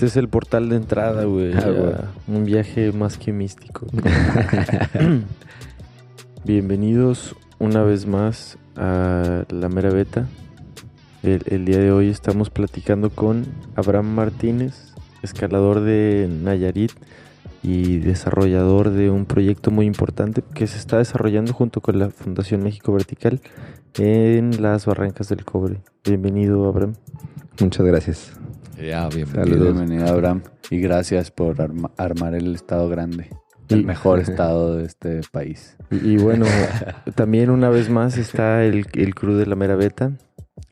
Este es el portal de entrada, güey. Ah, güey. Un viaje más que místico. Bienvenidos una vez más a la mera beta. El, el día de hoy estamos platicando con Abraham Martínez, escalador de Nayarit y desarrollador de un proyecto muy importante que se está desarrollando junto con la Fundación México Vertical en las Barrancas del Cobre. Bienvenido, Abraham. Muchas gracias. Ya, bienvenido. Saludos. Bienvenido, Abraham. Y gracias por arma- armar el estado grande. El Y- mejor estado de este país. Y, y bueno, también una vez más está el, el crew de la mera beta.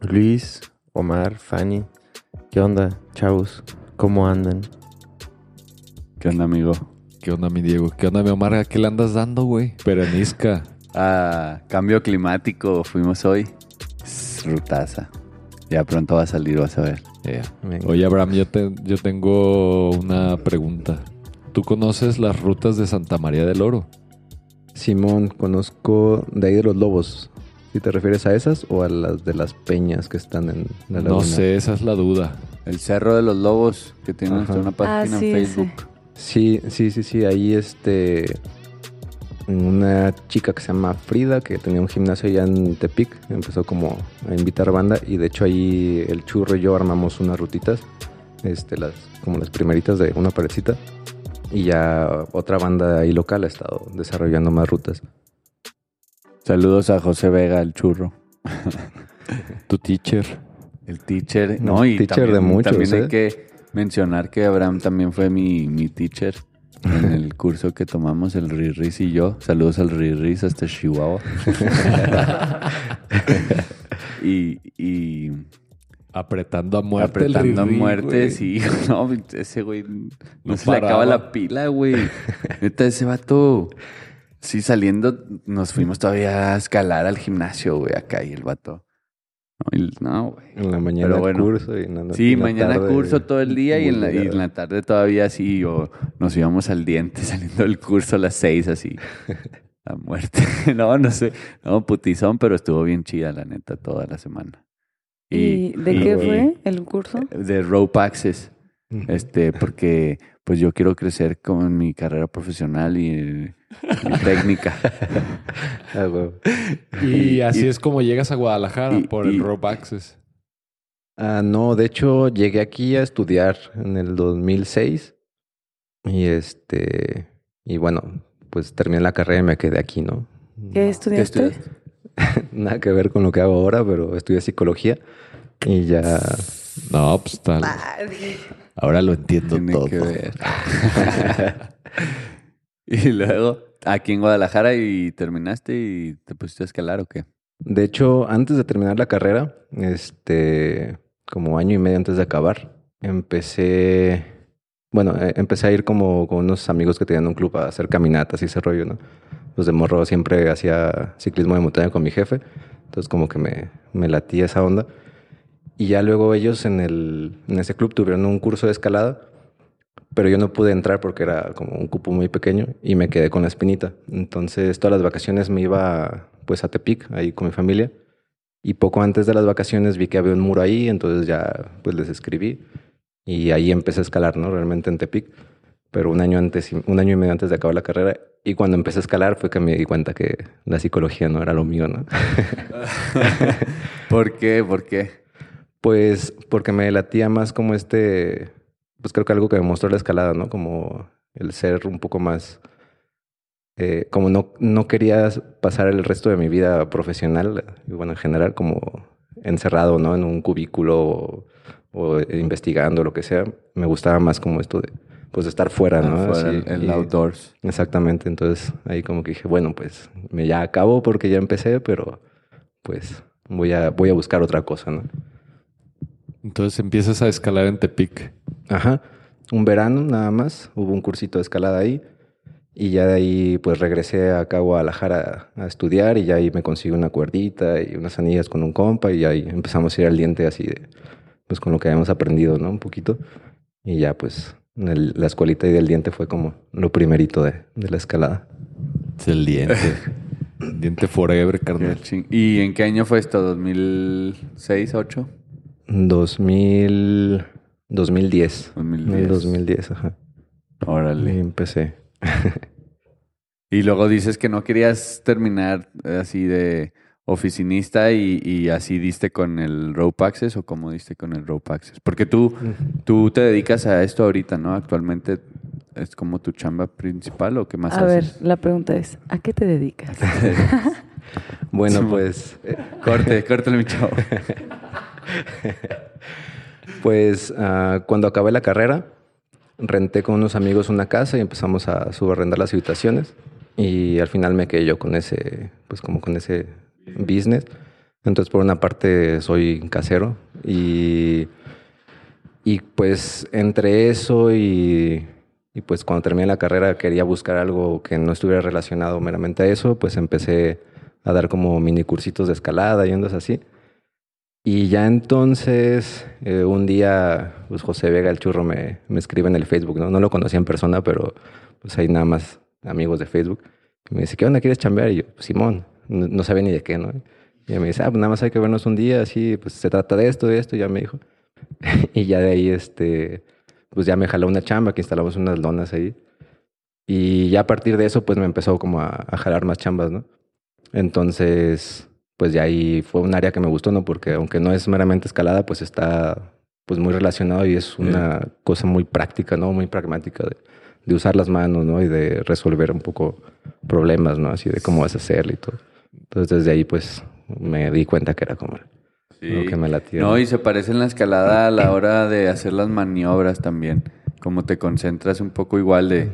Luis, Omar, Fanny. ¿Qué onda, chavos? ¿Cómo andan? ¿Qué onda, amigo? ¿Qué onda, mi Diego? ¿Qué onda, mi Omar? ¿A qué le andas dando, güey? Perenisca. Ah, cambio climático. Fuimos hoy. Es Rutaza. Ya pronto va a salir, vas a ver. Oye, Abraham, yo, te- yo tengo una pregunta. ¿Tú conoces las rutas de Santa María del Oro? Simón, conozco de ahí de los lobos. ¿Si te refieres a esas o a las de las peñas que están en la laguna? No sé, esa es la duda. El Cerro de los Lobos, que tiene Ajá. una página Ah, sí, en ese. Facebook. Sí, sí, sí, sí. Ahí este. Una chica que se llama Frida, que tenía un gimnasio allá en Tepic, empezó como a invitar banda y de hecho ahí el churro y yo armamos unas rutitas, este, las, como las primeritas de una parecita. Y ya otra banda ahí local ha estado desarrollando más rutas. Saludos a José Vega, el churro. Tu teacher. El teacher. No, No, y teacher también, de muchos, También hay ¿eh? que mencionar que Abraham también fue mi, mi teacher en el curso que tomamos, el Riris y yo. Saludos al Riris hasta Chihuahua. y, y Apretando a muerte. el apretando a muerte, güey. sí. No, ese güey no, No se le acaba la pila, güey. Neta, ese vato... Sí, saliendo, nos fuimos todavía a escalar al gimnasio, güey, acá y el vato. No, güey. En la mañana Pero bueno. curso y en la, Sí, en la mañana tarde curso todo el día y en, la, y en la tarde todavía así, o nos íbamos al diente saliendo del curso a las seis así. A muerte. No, no sé. No, putizón, pero estuvo bien chida, la neta, toda la semana. ¿Y, de y- qué y fue el curso? De Rope Access. Este, porque pues yo quiero crecer con mi carrera profesional y, técnica. Ah. Y así Y- es como llegas a Guadalajara y- por y- el Rope Access. Ah, no, de hecho llegué aquí a estudiar en el 2006 y este y bueno, pues terminé la carrera y me quedé aquí, ¿no? ¿Qué estudiaste? estudiaste? Nada que ver con lo que hago ahora, pero estudié psicología y ya No, pues tal. Ahora lo entiendo Tiene todo. que ver. y luego, aquí en Guadalajara y terminaste y te pusiste a escalar o qué? de hecho antes de terminar la carrera, este como año y medio antes de acabar, empecé bueno, eh, empecé a ir como con unos amigos que tenían un club a hacer caminatas y ese rollo, ¿no? Pues de morro siempre hacía ciclismo de montaña con mi jefe, entonces como que me, me latía esa onda. Y ya luego ellos en, el, en ese club tuvieron un curso de escalada, pero yo no pude entrar porque era como un cupo muy pequeño y me quedé con la espinita. Entonces todas las vacaciones me iba pues a Tepic, ahí con mi familia. Y poco antes de las vacaciones vi que había un muro ahí, entonces ya pues les escribí y ahí empecé a escalar, ¿no? Realmente en Tepic. Pero un año antes, un año y medio antes de acabar la carrera. Y cuando empecé a escalar fue que me di cuenta que la psicología no era lo mío, ¿no? ¿Por qué? ¿Por qué? Pues porque me latía más como este, pues creo que algo que me mostró la escalada, ¿no? Como el ser un poco más, eh, como no, no quería pasar el resto de mi vida profesional, y bueno, en general, como encerrado, ¿no? En un cubículo o, o investigando, lo que sea. Me gustaba más como esto de, pues, estar fuera, ¿no? Afuera, Así, el, el y- outdoors. Exactamente, entonces ahí como que dije, bueno, pues me ya acabo porque ya empecé, pero pues voy a, voy a buscar otra cosa, ¿no? Entonces empiezas a escalar en Tepic. Ajá, un verano nada más, hubo un cursito de escalada ahí y ya de ahí pues regresé acá a Guadalajara a, a estudiar y ya ahí me consigo una cuerdita y unas anillas con un compa y ahí empezamos a ir al diente así de, pues con lo que habíamos aprendido, ¿no? Un poquito y ya pues el- la escuelita y del diente fue como lo primerito de, de la escalada. Es el diente. diente forever, carnal. ¿Y en qué año fue esto? ¿2006, 8? 2000, 2010. 2010. En el 2010, ajá. Órale. empecé. Y luego dices que no querías terminar eh, así de oficinista y, y así diste con el Rope Access o cómo diste con el Rope Access. Porque tú, tú te dedicas a esto ahorita, ¿no? Actualmente es como tu chamba principal o qué más A ver, haces? la pregunta es, ¿a qué te dedicas? Bueno, pues, eh, Corte, córtale mi chavo. pues ah, cuando acabé la carrera, renté con unos amigos una casa y empezamos a subarrendar las habitaciones. Y al final me quedé yo con ese, pues como con ese business. Entonces, por una parte, soy casero y, y pues entre eso y, y pues cuando terminé la carrera quería buscar algo que no estuviera relacionado meramente a eso, pues empecé a dar como mini cursitos de escalada y ondas así. Y ya entonces, eh, un día, pues José Vega, el churro, me, me escribe en el Facebook, ¿no? No lo conocía en persona, pero pues ahí nada más amigos de Facebook. Y me dice, ¿qué onda? ¿Quieres chambear? Y yo, "Pues, Simón, no, no sabía ni de qué, ¿no? Y me dice, ah, pues nada más hay que vernos un día, así, pues se trata de esto, de esto, y ya me dijo. y ya de ahí, este, pues ya me jaló una chamba, que instalamos unas lonas ahí. Y ya a partir de eso, pues me empezó como a, a jalar más chambas, ¿no? Entonces, pues ya ahí fue un área que me gustó, ¿no? Porque aunque no es meramente escalada, pues está pues muy relacionado y es una cosa muy práctica, ¿no? Muy pragmática de, de usar las manos, ¿no? Y de resolver un poco problemas, ¿no? Así de cómo vas a hacerlo y todo. Entonces desde ahí pues me di cuenta que era como lo que me latía. No, y se parece en la escalada a la hora de hacer las maniobras también. Como te concentras un poco igual de,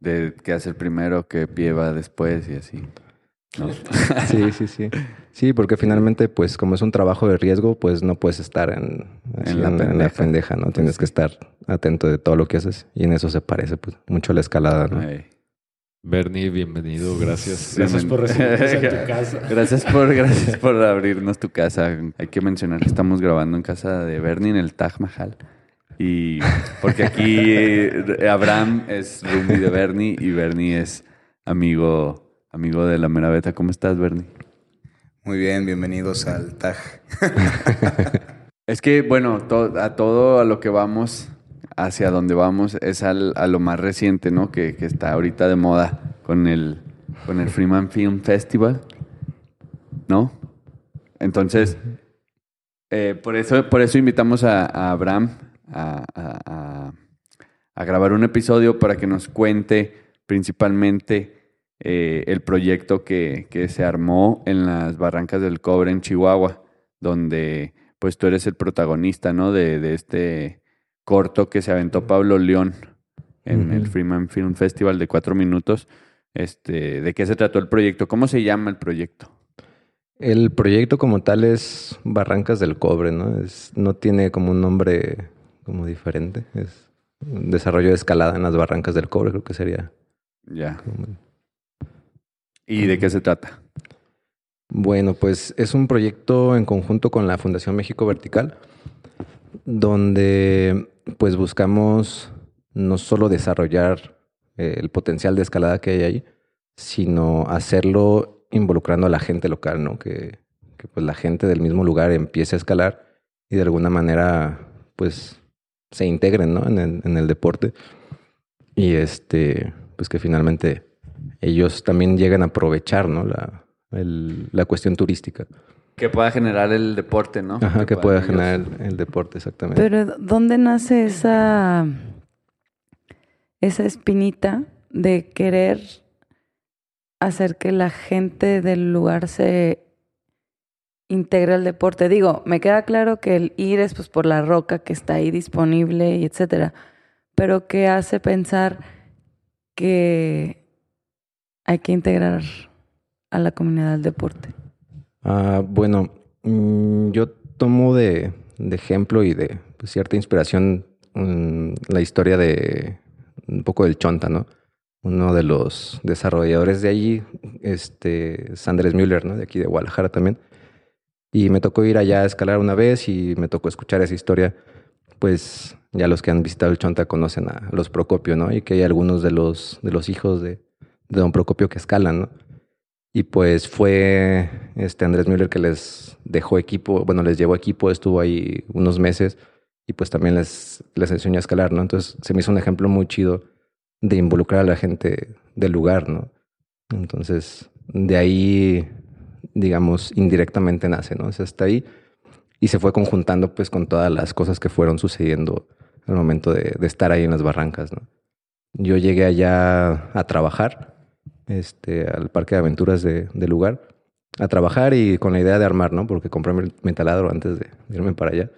de qué hacer primero, qué pie va después y así. ¿No? Sí, sí, sí. Sí, porque finalmente, pues, como es un trabajo de riesgo, pues no puedes estar en, la en- en pendeja. pendeja, ¿no? Tienes que estar atento de todo lo que haces. Y en eso se parece, pues, mucho a la escalada, ¿no? Ay. Bernie, bienvenido. Gracias. Gracias por recibirnos en tu casa. Gracias por, gracias por abrirnos tu casa. Hay que mencionar que estamos grabando en casa de Bernie en el Taj Mahal. Y porque aquí eh, Abraham es roomie de Bernie y Bernie es amigo, amigo de la mera beta. ¿Cómo estás, Bernie? Muy bien, bienvenidos al TAG. Es que, bueno, to- a todo a lo que vamos, hacia donde vamos, es al- a lo más reciente, ¿no? Que, que está ahorita de moda con el, con el Freeman Film Festival, ¿no? Entonces, eh, por, eso, por eso invitamos a, a Abraham a, a- a- a grabar un episodio para que nos cuente principalmente eh, el proyecto que, que se armó en las Barrancas del Cobre en Chihuahua, donde pues tú eres el protagonista, ¿no? De, de este corto que se aventó Pablo León en el Ujú. Freeman Film Festival de cuatro minutos. Este, ¿De qué se trató el proyecto? ¿Cómo se llama el proyecto? El proyecto como tal es Barrancas del Cobre, ¿no? Es, no tiene como un nombre como diferente. Es desarrollo de escalada en las Barrancas del Cobre, creo que sería. Ya. como- ¿Y de qué se trata? Bueno, pues es un proyecto en conjunto con la Fundación México Vertical, donde pues buscamos no solo desarrollar eh, el potencial de escalada que hay ahí, sino hacerlo involucrando a la gente local, ¿no? Que, pues la gente del mismo lugar empiece a escalar y de alguna manera pues se integren, ¿no? En el, en el deporte y este pues que finalmente ellos también llegan a aprovechar, ¿no? La, el- la cuestión turística. Que pueda generar el deporte, ¿no? Ajá, que, pueda generar el deporte, exactamente. Pero ¿dónde nace esa, esa espinita de querer hacer que la gente del lugar se integre al deporte? Digo, me queda claro que el ir es pues por la roca que está ahí disponible y etcétera. Pero ¿qué hace pensar que hay que integrar a la comunidad al deporte? Ah, bueno, mm, yo tomo de, de ejemplo y de pues, cierta inspiración mm, la historia de un poco del Chonta, ¿no? Uno de los desarrolladores de allí, este, es Andrés Müller, ¿no? De aquí de Guadalajara también. Y me tocó ir allá a escalar una vez y me tocó escuchar esa historia. Pues ya los que han visitado el Chonta conocen a los Procopio, ¿no? Y que hay algunos de los, de los hijos de, de don Procopio que escalan, ¿no? Y pues fue este Andrés Müller que les dejó equipo, bueno, les llevó equipo, estuvo ahí unos meses y pues también les, les enseñó a escalar, ¿no? Entonces se me hizo un ejemplo muy chido de involucrar a la gente del lugar, ¿no? Entonces, de ahí, digamos, indirectamente nace, ¿no? O sea, hasta ahí. Y se fue conjuntando pues con todas las cosas que fueron sucediendo al momento de, de estar ahí en las barrancas, ¿no? Yo llegué allá a trabajar este, al parque de aventuras de- del lugar a trabajar y con la idea de armar, ¿no? Porque compré mi taladro antes de irme para allá.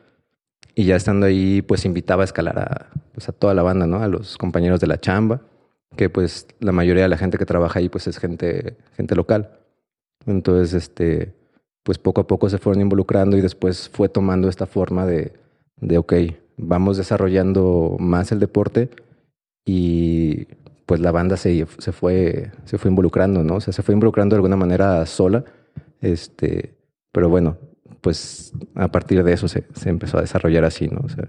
Y ya estando ahí, pues invitaba a escalar a, pues, a toda la banda, ¿no? A los compañeros de la chamba, que pues la mayoría de la gente que trabaja ahí, pues es gente, gente local. Entonces, este, pues poco a poco se fueron involucrando y después fue tomando esta forma de, de ok, vamos desarrollando más el deporte y pues la banda se, se, fue, se fue involucrando, ¿no? O sea, se fue involucrando de alguna manera sola, este, pero bueno, pues a partir de eso se, se empezó a desarrollar así, ¿no? O sea,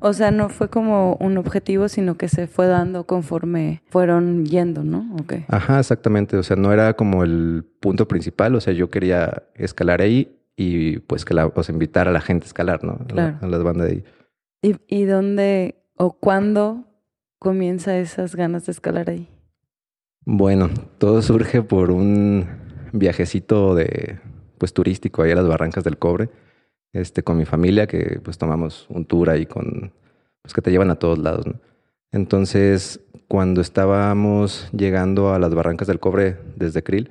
O sea, no fue como un objetivo, sino que se fue dando conforme fueron yendo, ¿no? Ok. Ajá, exactamente. O sea, no era como el punto principal. O sea, yo quería escalar ahí y pues que la, o sea, invitar a la gente a escalar, ¿no? Claro. A, las bandas de ahí. ¿Y, ¿Y dónde o cuándo comienza esas ganas de escalar ahí? Bueno, todo surge por un viajecito de pues turístico ahí a las Barrancas del Cobre, este con mi familia que pues tomamos un tour ahí con pues que te llevan a todos lados, ¿no? Entonces, cuando estábamos llegando a las Barrancas del Cobre desde Krill,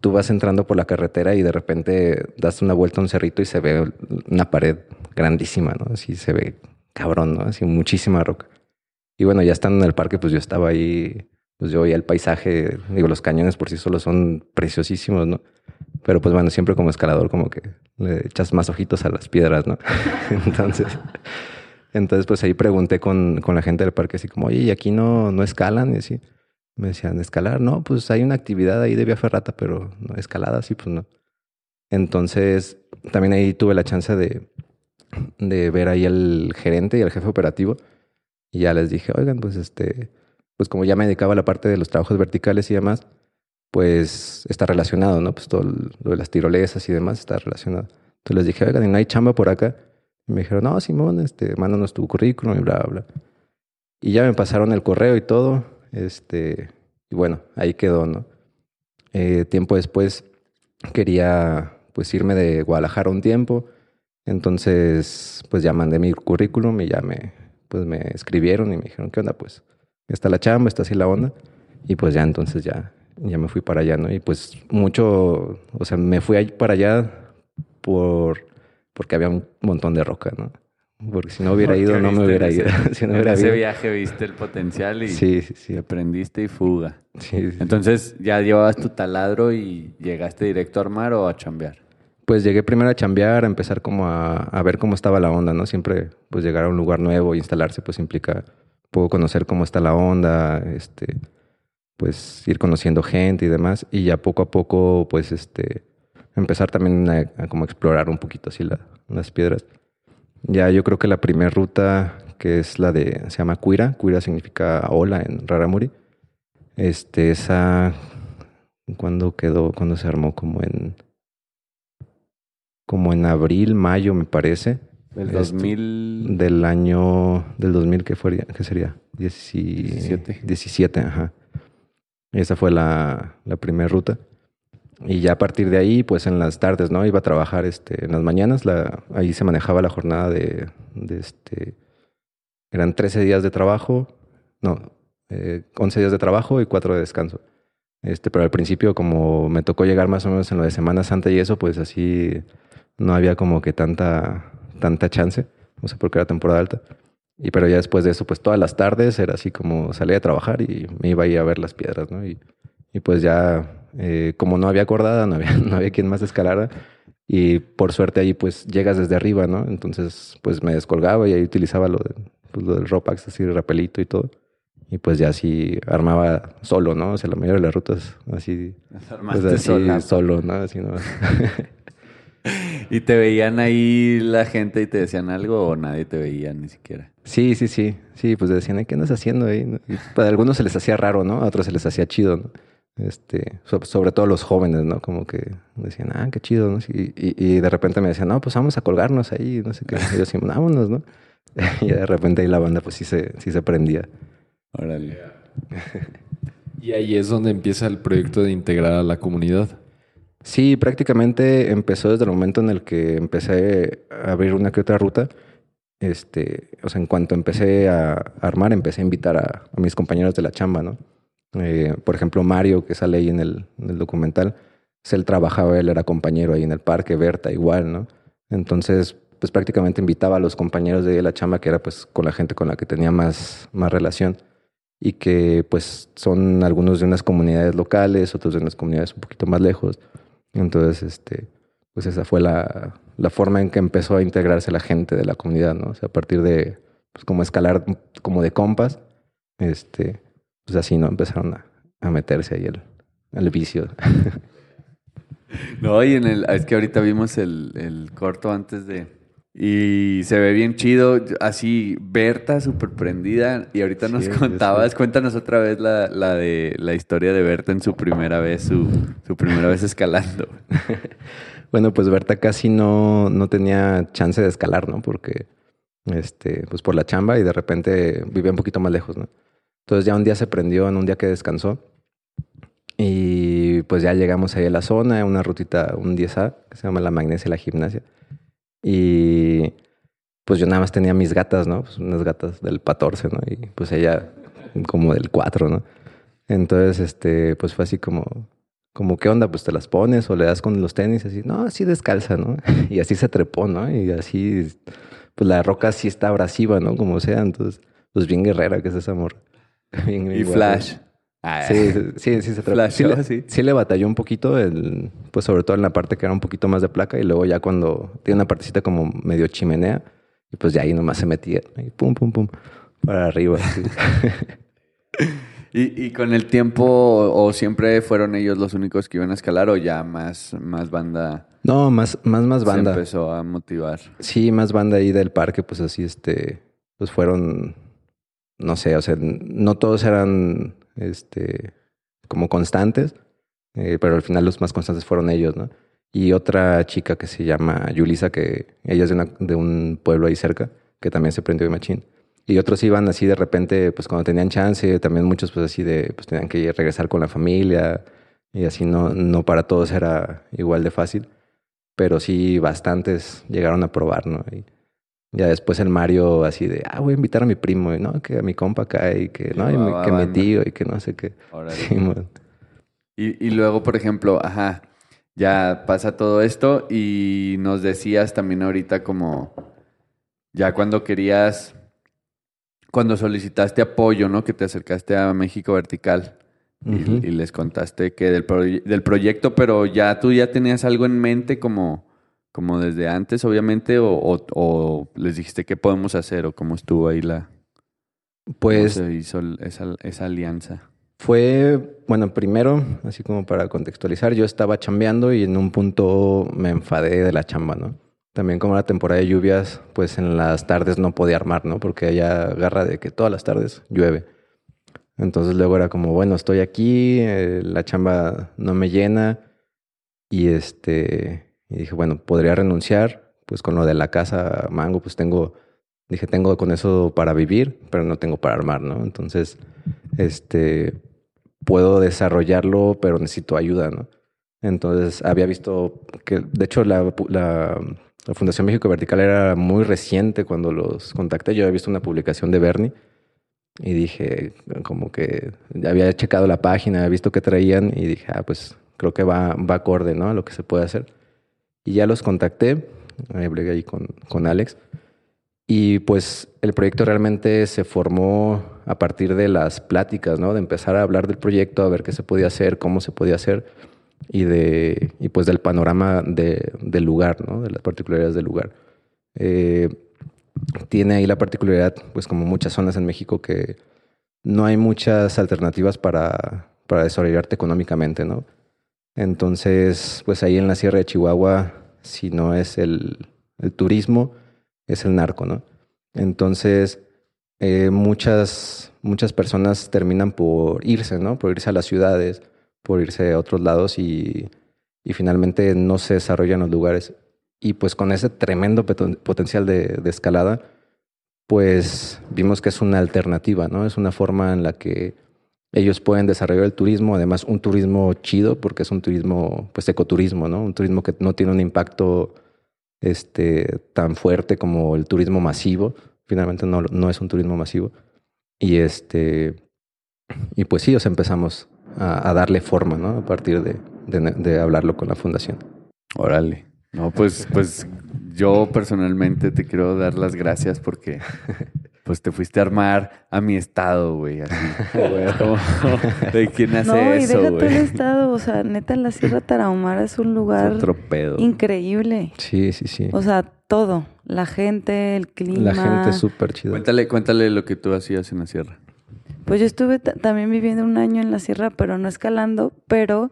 tú vas entrando por la carretera y de repente das una vuelta a un cerrito y se ve una pared grandísima, ¿no? Así se ve cabrón, ¿no? Así muchísima roca. Y bueno, ya estando en el parque, pues yo estaba ahí, pues yo veía el paisaje, digo, los cañones por sí solos son preciosísimos, ¿no? Pero pues bueno, siempre como escalador como que le echas más ojitos a las piedras, ¿no? entonces, entonces pues ahí pregunté con, con la gente del parque así como, oye, ¿y aquí no, no escalan? Y así. Me decían, ¿escalar? No, pues hay una actividad ahí de vía ferrata, pero no, escalada sí, pues no. Entonces, también ahí tuve la chance de, de ver ahí al gerente y al jefe operativo. Y ya les dije, oigan, pues este, pues como ya me dedicaba a la parte de los trabajos verticales y demás, pues está relacionado, ¿no? Pues todo lo de las tirolesas y demás está relacionado. Entonces les dije, oigan, ¿y no hay chamba por acá? Y me dijeron, no, Simón, este, mándanos tu currículum y bla, bla. Y ya me pasaron el correo y todo, este, y bueno, ahí quedó, ¿no? Eh, tiempo después quería, pues, irme de Guadalajara un tiempo, entonces, pues ya mandé mi currículum y ya me, pues me escribieron y me dijeron, ¿qué onda? Pues está la chamba, está así la onda. Y pues ya entonces ya, ya me fui para allá, ¿no? Y pues mucho, o sea, me fui para allá por, porque había un montón de roca, ¿no? Porque si no hubiera Porque ido, no me hubiera ido. ese- si no en hubiera ese ido. viaje viste el potencial y Sí, sí, sí. aprendiste y fuga. Entonces, ¿ya llevabas tu taladro y llegaste directo a armar o a chambear? Pues llegué primero a chambear, a empezar como a, a ver cómo estaba la onda, ¿no? Siempre, pues llegar a un lugar nuevo e instalarse, pues implica puedo conocer cómo está la onda, este, pues ir conociendo gente y demás. Y ya poco a poco, pues este, empezar también a, a como explorar un poquito así la- las piedras. Ya yo creo que la primera ruta, que es la de, se llama Cuira, Cuira significa ola en Raramuri. Este, esa, ¿cuándo quedó? ¿Cuándo se armó? Como en como en abril, mayo, me parece. Del Este, 2000. Del año del 2000, ¿qué, fue, qué sería? Dieci- 17. 17, ajá. Esa fue la, la primera ruta. Y ya a partir de ahí, pues en las tardes, ¿no? Iba a trabajar este, en las mañanas. La, ahí se manejaba la jornada de, de este... Eran 13 días de trabajo, no, eh, 11 días de trabajo y 4 de descanso. Este, pero al principio, como me tocó llegar más o menos en lo de Semana Santa y eso, pues así no había como que tanta, tanta chance. No sé por qué era temporada alta. Y pero ya después de eso, pues todas las tardes era así como salía a trabajar y me iba ahí a ver las piedras, ¿no? Y, y pues ya, eh, como no había acordada, no había, no había quien más escalara. Y por suerte ahí pues llegas desde arriba, ¿no? Entonces pues me descolgaba y ahí utilizaba lo, de, pues, lo del Ropax, así rapelito y todo. Y pues ya así armaba solo, ¿no? O sea, la mayoría de las rutas así, Las pues así sola. solo, ¿no? Así, ¿no? ¿Y te veían ahí la gente y te decían algo o nadie te veía ni siquiera? Sí, sí, sí. Sí, pues decían, "Ay, ¿qué andas haciendo ahí? no?" Y para algunos se les hacía raro, ¿no? A otros se les hacía chido, ¿no? Este, so- sobre todo los jóvenes, ¿no? Como que decían, ah, qué chido, ¿no? Y de repente me decían, no, pues vamos a colgarnos ahí, no sé qué. Y yo decía, vámonos, ¿no? Y de repente ahí la banda, pues sí se, sí se prendía. Órale. Y ahí es donde empieza el proyecto de integrar a la comunidad. Sí, prácticamente empezó desde el momento en el que empecé a abrir una que otra ruta. Este, o sea, en cuanto empecé a armar, empecé a invitar a, mis compañeros de la chamba, ¿no? Eh, por ejemplo, Mario, que sale ahí en el, en el documental, pues él trabajaba, él era compañero ahí en el parque, Berta igual, ¿no? Entonces, pues prácticamente invitaba a los compañeros de la chamba, que era pues con la gente con la que tenía más, más relación y que pues son algunos de unas comunidades locales, otros de unas comunidades un poquito más lejos. Entonces, este, pues esa fue la, la forma en que empezó a integrarse la gente de la comunidad, ¿no? O sea, a partir de, pues como escalar como de compas, este, pues así, ¿no? Empezaron a, a meterse ahí el, el vicio. No, y en el, es que ahorita vimos el, el corto antes de... Y se ve bien chido, así, Berta súper prendida. Y ahorita nos contabas, cuéntanos otra vez la, la de la historia de Berta en su primera vez, su, su primera vez escalando. Bueno, pues Berta casi no, no tenía chance de escalar, ¿no? Porque, este, pues por la chamba y de repente vivía un poquito más lejos, ¿no? Entonces ya un día se prendió en un día que descansó y pues ya llegamos ahí a la zona, una rutita, un 10A, que se llama la magnesia y la gimnasia. Y pues yo nada más tenía mis gatas, ¿no? Pues unas gatas del 14, ¿no? Y pues ella como del 4, ¿no? Entonces, este, pues fue así como, como, ¿qué onda? Pues te las pones o le das con los tenis, así, no, así descalza, ¿no? Y así se trepó, ¿no? Y así, pues la roca sí está abrasiva, ¿no? Como sea, entonces, pues bien guerrera que es esa morra. Bien, Y. Flash. Ah, Sí, sí, sí, sí se. Flash, Sí Sí. sí le batalló un poquito, el, pues sobre todo en la parte que era un poquito más de placa y luego ya cuando tiene una partecita como medio chimenea y pues ya ahí nomás se metía, y pum, pum, pum, para arriba. ¿Y, y con el tiempo, o siempre fueron ellos los únicos que iban a escalar, o ya más, más banda, No, más, más, más se banda. empezó a motivar? Sí, más banda ahí del parque, pues así, este, pues fueron, no sé, o sea, no todos eran, este, como constantes, eh, pero al final los más constantes fueron ellos, ¿no? Y otra chica que se llama Yulisa, que ella es de, un pueblo ahí cerca, que también se prendió de machín. Y otros iban así de repente, pues cuando tenían chance, también muchos pues así de, pues tenían que regresar con la familia y así no, no para todos era igual de fácil pero sí bastantes llegaron a probar, ¿no? Ya después el Mario así de, ah, voy a invitar a mi primo, y no, que a mi compa acá, y que, no, y mi- que mi tío, y que no sé qué. Sí. Y, y luego, por ejemplo, ajá, ya pasa todo esto y nos decías también ahorita como, ya cuando querías, cuando solicitaste apoyo, ¿no? Que te acercaste a México Vertical y les contaste que del, proye- del proyecto, pero ya tú ya tenías algo en mente como, como desde antes, obviamente, o, o- o les dijiste qué podemos hacer o cómo estuvo ahí la, Pues cómo se hizo esa, esa alianza. fue, bueno, primero, así como para contextualizar, yo estaba chambeando y en un punto me enfadé de la chamba, ¿no? También como era temporada de lluvias, pues en las tardes no podía armar, ¿no? Porque allá agarra de que todas las tardes llueve. Entonces luego era como, bueno, estoy aquí, eh, la chamba no me llena y este, y dije, bueno, podría renunciar, pues con lo de la casa Mango, pues tengo, dije, tengo con eso para vivir, pero no tengo para armar, ¿no? Entonces, este, puedo desarrollarlo, pero necesito ayuda, ¿no? Entonces había visto que, de hecho, la, la, la Fundación México Vertical era muy reciente cuando los contacté. Yo había visto una publicación de Bernie y dije, como que había checado la página, había visto que traían y dije, ah, pues creo que va, va acorde, ¿no? A lo que se puede hacer. Y ya los contacté, hablé ahí con, con Alex. Y pues el proyecto realmente se formó a partir de las pláticas, ¿no? De empezar a hablar del proyecto, a ver qué se podía hacer, cómo se podía hacer y de y pues del panorama de, del lugar, ¿no? De las particularidades del lugar. Eh, tiene ahí la particularidad, pues como muchas zonas en México, que no hay muchas alternativas para, para desarrollarte económicamente, ¿no? Entonces, pues ahí en la Sierra de Chihuahua, si no es el, turismo, es el narco, ¿no? Entonces, eh, muchas, muchas personas terminan por irse, ¿no? Por irse a las ciudades, por irse a otros lados y, y finalmente no se desarrollan los lugares. Y pues con ese tremendo potencial de, escalada, pues vimos que es una alternativa, ¿no? Es una forma en la que ellos pueden desarrollar el turismo, además un turismo chido, porque es un turismo, pues ecoturismo, ¿no? Un turismo que no tiene un impacto este, tan fuerte como el turismo masivo. Finalmente no, no es un turismo masivo. Y este, y pues sí, os empezamos a, a, darle forma, ¿no? A partir de, de, de hablarlo con la fundación. Órale. No, pues, pues yo personalmente te quiero dar las gracias porque pues te fuiste a armar a mi estado, güey. Así, ¿De quién hace no, y eso, güey? el estado, o sea, neta, la Sierra Tarahumara es un lugar Otro pedo. increíble. Sí, sí, sí. O sea, todo. La gente, el clima. La gente es súper chida. Cuéntale, cuéntale lo que tú hacías en la sierra. Pues yo estuve también viviendo un año en la sierra, pero no escalando, pero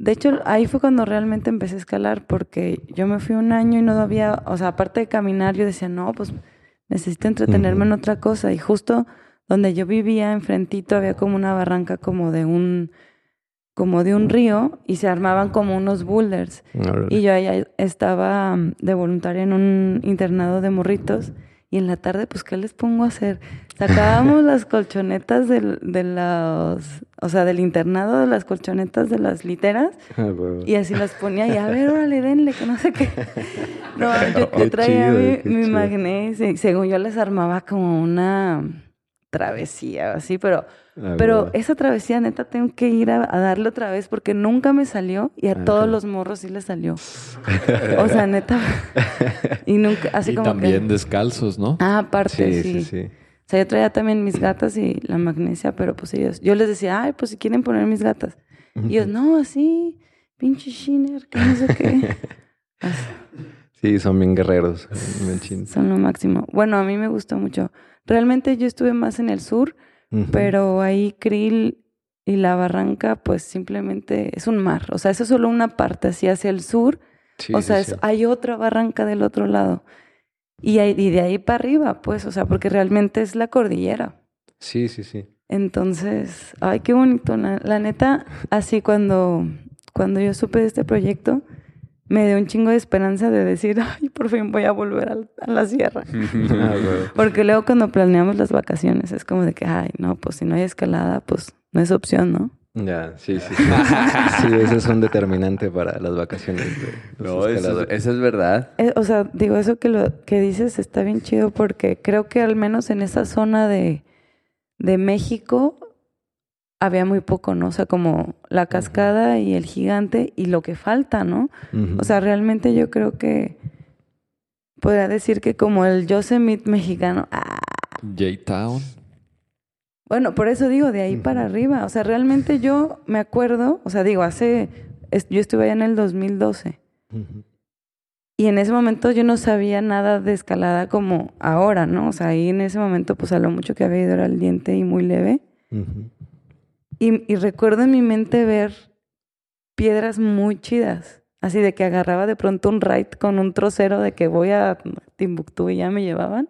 de hecho ahí fue cuando realmente empecé a escalar, porque yo me fui un año y no había, o sea, aparte de caminar, yo decía, no, pues necesito entretenerme uh -huh. en otra cosa. Y justo donde yo vivía, enfrentito, había como una barranca como de un, como de un río y se armaban como unos boulders. Y yo allá estaba mm, de voluntaria en un internado de morritos. Y en la tarde, pues, ¿qué les pongo a hacer? Sacábamos las colchonetas del, de los, o sea, del internado, de las colchonetas de las literas, Ah, y así las ponía, y a ver, órale, denle, que no sé qué. No, yo, yo traía chido, mi, mi magnet, y según yo les armaba como una travesía, así, pero, Ah, pero esa travesía, neta, tengo que ir a, a darle otra vez, porque nunca me salió, y a Ah, todos claro. los morros sí les salió. O sea, neta, y nunca, así y como también que... descalzos, ¿no? Ah, aparte, Sí, sí. sí, sí. O sea, yo traía también mis gatas y la magnesia, pero pues ellos, yo les decía, ay, pues si quieren poner mis gatas. Y ellos, no, así, pinche shiner, que no sé qué. Así, Sí, son bien guerreros. bien chinos. son lo máximo. Bueno, a mí me gustó mucho. Realmente yo estuve más en el sur, pero ahí Krill y la barranca, pues simplemente es un mar. O sea, eso es solo una parte, así hacia el sur. Sí, o sea, sí, es- sí. hay otra barranca del otro lado. Y, ahí- y de ahí para arriba, pues, o sea, porque realmente es la cordillera. Sí, sí, sí. Entonces, ay, qué bonito. La, la neta, así cuando, cuando yo supe de este proyecto, me dio un chingo de esperanza de decir, ay, por fin voy a volver a, la sierra. Ah. Porque luego cuando planeamos las vacaciones es como de que, ay, no, pues si no hay escalada, pues no es opción, ¿no? Ya, sí, sí. Sí, Sí, ese es un determinante para las vacaciones de No, eso, eso es verdad. Eh, o sea, digo, eso que, lo, que dices está bien chido porque creo que al menos en esa zona de, de México había muy poco, ¿no? O sea, como la cascada y el gigante y lo que falta, ¿no? O sea, realmente yo creo que podría decir que como el Yosemite mexicano, ah, J-Town. Bueno, por eso digo, de ahí para arriba. O sea, realmente yo me acuerdo, o sea, digo, hace, yo estuve allá en el 2012 Ujú. y en ese momento yo no sabía nada de escalada como ahora, ¿no? O sea, ahí en ese momento pues a lo mucho que había ido era el diente y muy leve. Y recuerdo en mi mente ver piedras muy chidas. Así de que agarraba de pronto un ride con un trocero de que voy a Timbuktu y ya me llevaban.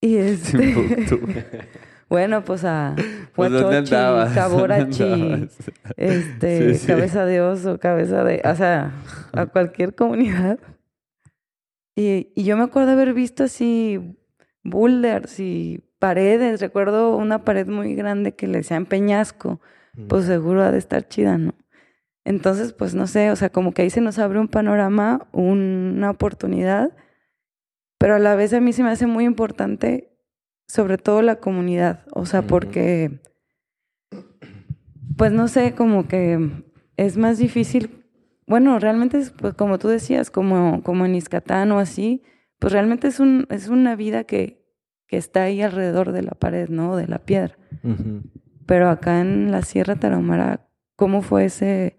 Y este... Timbuktu. bueno, pues a Pues, ¿dónde Huachochi, ¿Dónde andabas? este, Sí, sí. cabeza de oso, cabeza de, o sea, a cualquier comunidad. Y, y yo me acuerdo haber visto así boulders y paredes. Recuerdo una pared muy grande que le decían peñasco. Pues seguro ha de estar chida, ¿no? Entonces, pues no sé, o sea, como que ahí se nos abre un panorama, una oportunidad, pero a la vez a mí se me hace muy importante, sobre todo la comunidad, o sea, porque, pues no sé, como que es más difícil, bueno, realmente es, pues como tú decías, como, como en Iscatán o así, pues realmente es, un, es una vida que, que está ahí alrededor de la pared, ¿no? De la piedra. Pero acá en la Sierra Tarahumara, ¿cómo fue ese,